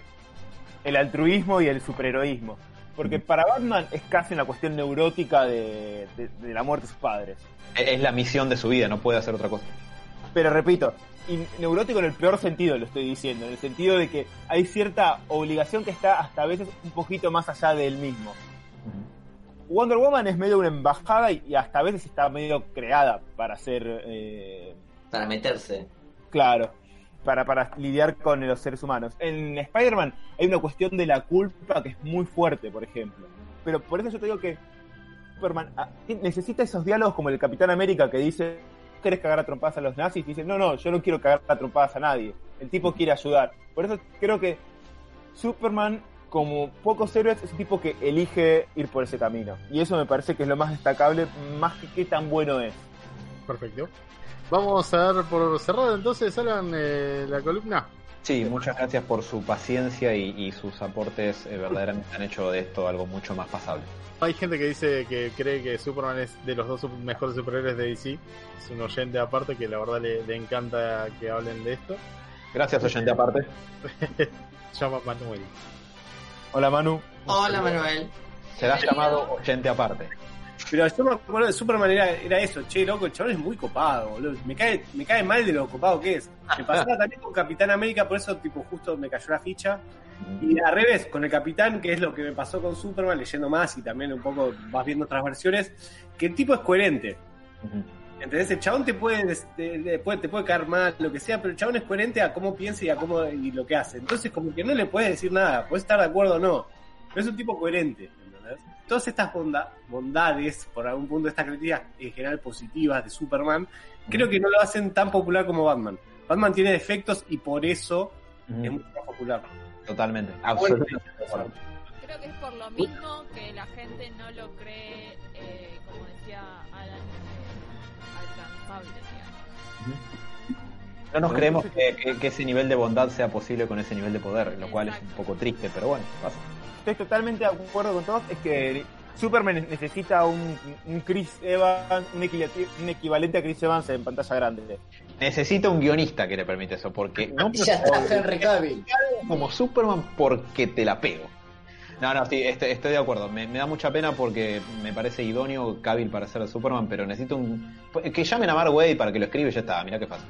el altruismo y el superheroísmo. Porque para Batman es casi una cuestión neurótica de, de- de la muerte de sus padres. Es la misión de su vida, no puede hacer otra cosa. Pero repito, y neurótico en el peor sentido lo estoy diciendo, en el sentido de que hay cierta obligación que está hasta a veces un poquito más allá de él mismo. Wonder Woman es medio una embajada y, hasta a veces está medio creada para ser, eh, Para meterse. claro, para, para lidiar con los seres humanos. En Spider-Man hay una cuestión de la culpa que es muy fuerte, por ejemplo. Pero por eso yo te digo que Superman ah, necesita esos diálogos como el Capitán América que dice, ¿querés cagar a trompadas a los nazis? Y dice, no, no, yo no quiero cagar a trompadas a nadie. El tipo quiere ayudar. Por eso creo que Superman, como pocos héroes, es un tipo que elige ir por ese camino. Y eso me parece que es lo más destacable, más que qué tan bueno es. Perfecto. Vamos a dar por cerrado entonces, Alan, eh, la columna. Sí, muchas gracias por su paciencia y, y sus aportes. eh, verdaderamente han hecho de esto algo mucho más pasable. Hay gente que dice que cree que Superman es de los dos mejores superhéroes de DC. Es un oyente aparte que la verdad le, le encanta que hablen de esto. Gracias, oyente aparte. Llama Manuel. Hola Manu. Hola Manuel. Será Bienvenido. llamado oyente aparte. Pero yo me acuerdo de Superman era, eso, che, loco, el chabón es muy copado, boludo. Me cae, me cae mal de lo copado que es. Me pasaba también con Capitán América, por eso tipo justo me cayó la ficha. Y al revés, con el Capitán, que es lo que me pasó con Superman, leyendo más y también un poco vas viendo otras versiones, que el tipo es coherente. Ujú. ¿Entendés? El chabón te puede, te, te puede caer mal, lo que sea, pero el chabón es coherente a cómo piensa y a cómo y lo que hace. Entonces, como que no le puedes decir nada, puedes estar de acuerdo o no, pero es un tipo coherente. ¿Entendés? Todas estas bonda- bondades, por algún punto, estas críticas en general positivas de Superman, creo que no lo hacen tan popular como Batman. Batman tiene defectos y por eso es mucho más popular. Totalmente. Absolutamente. Creo que es por lo mismo que la gente no lo cree, eh, como decía Alan, eh, alcanzable. digamos. No nos creemos que, que- que ese nivel de bondad sea posible con ese nivel de poder, lo cual es un poco triste, pero bueno, pasa. Estoy totalmente de acuerdo con todos. Es que Superman necesita un, un Chris Evans, un, equivalente a Chris Evans en pantalla grande. Necesita un guionista que le permite eso, porque no Ya está Henry Cavill. como Superman porque te la pego. No, no, sí, estoy, estoy de acuerdo. Me, me da mucha pena porque me parece idóneo Cavill para ser Superman, pero necesito un... Que llamen a Mark Waid para que lo escriba y ya está, mira qué fácil.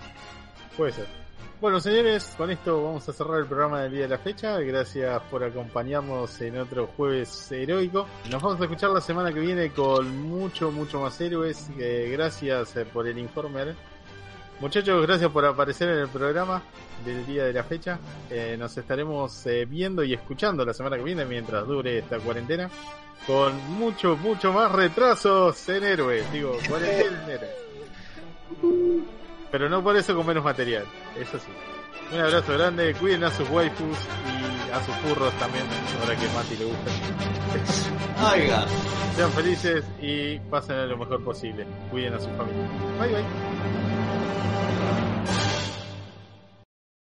Puede ser. Bueno, señores, con esto vamos a cerrar el programa del día de la fecha. Gracias por acompañarnos en otro jueves heroico. Nos vamos a escuchar la semana que viene con mucho, mucho más héroes. Eh, gracias eh, por el informe. Muchachos, gracias por aparecer en el programa del día de la fecha. Eh, nos estaremos viendo y escuchando la semana que viene mientras dure esta cuarentena. Con mucho, mucho más retrasos en héroes. Digo, cuarentena. Pero no por eso con menos material, eso sí. Un abrazo grande, cuiden a sus waifus y a sus furros también, ahora que Mati le gusta. Oiga. Sean felices y pasen lo mejor posible. Cuiden a su familia. Bye bye.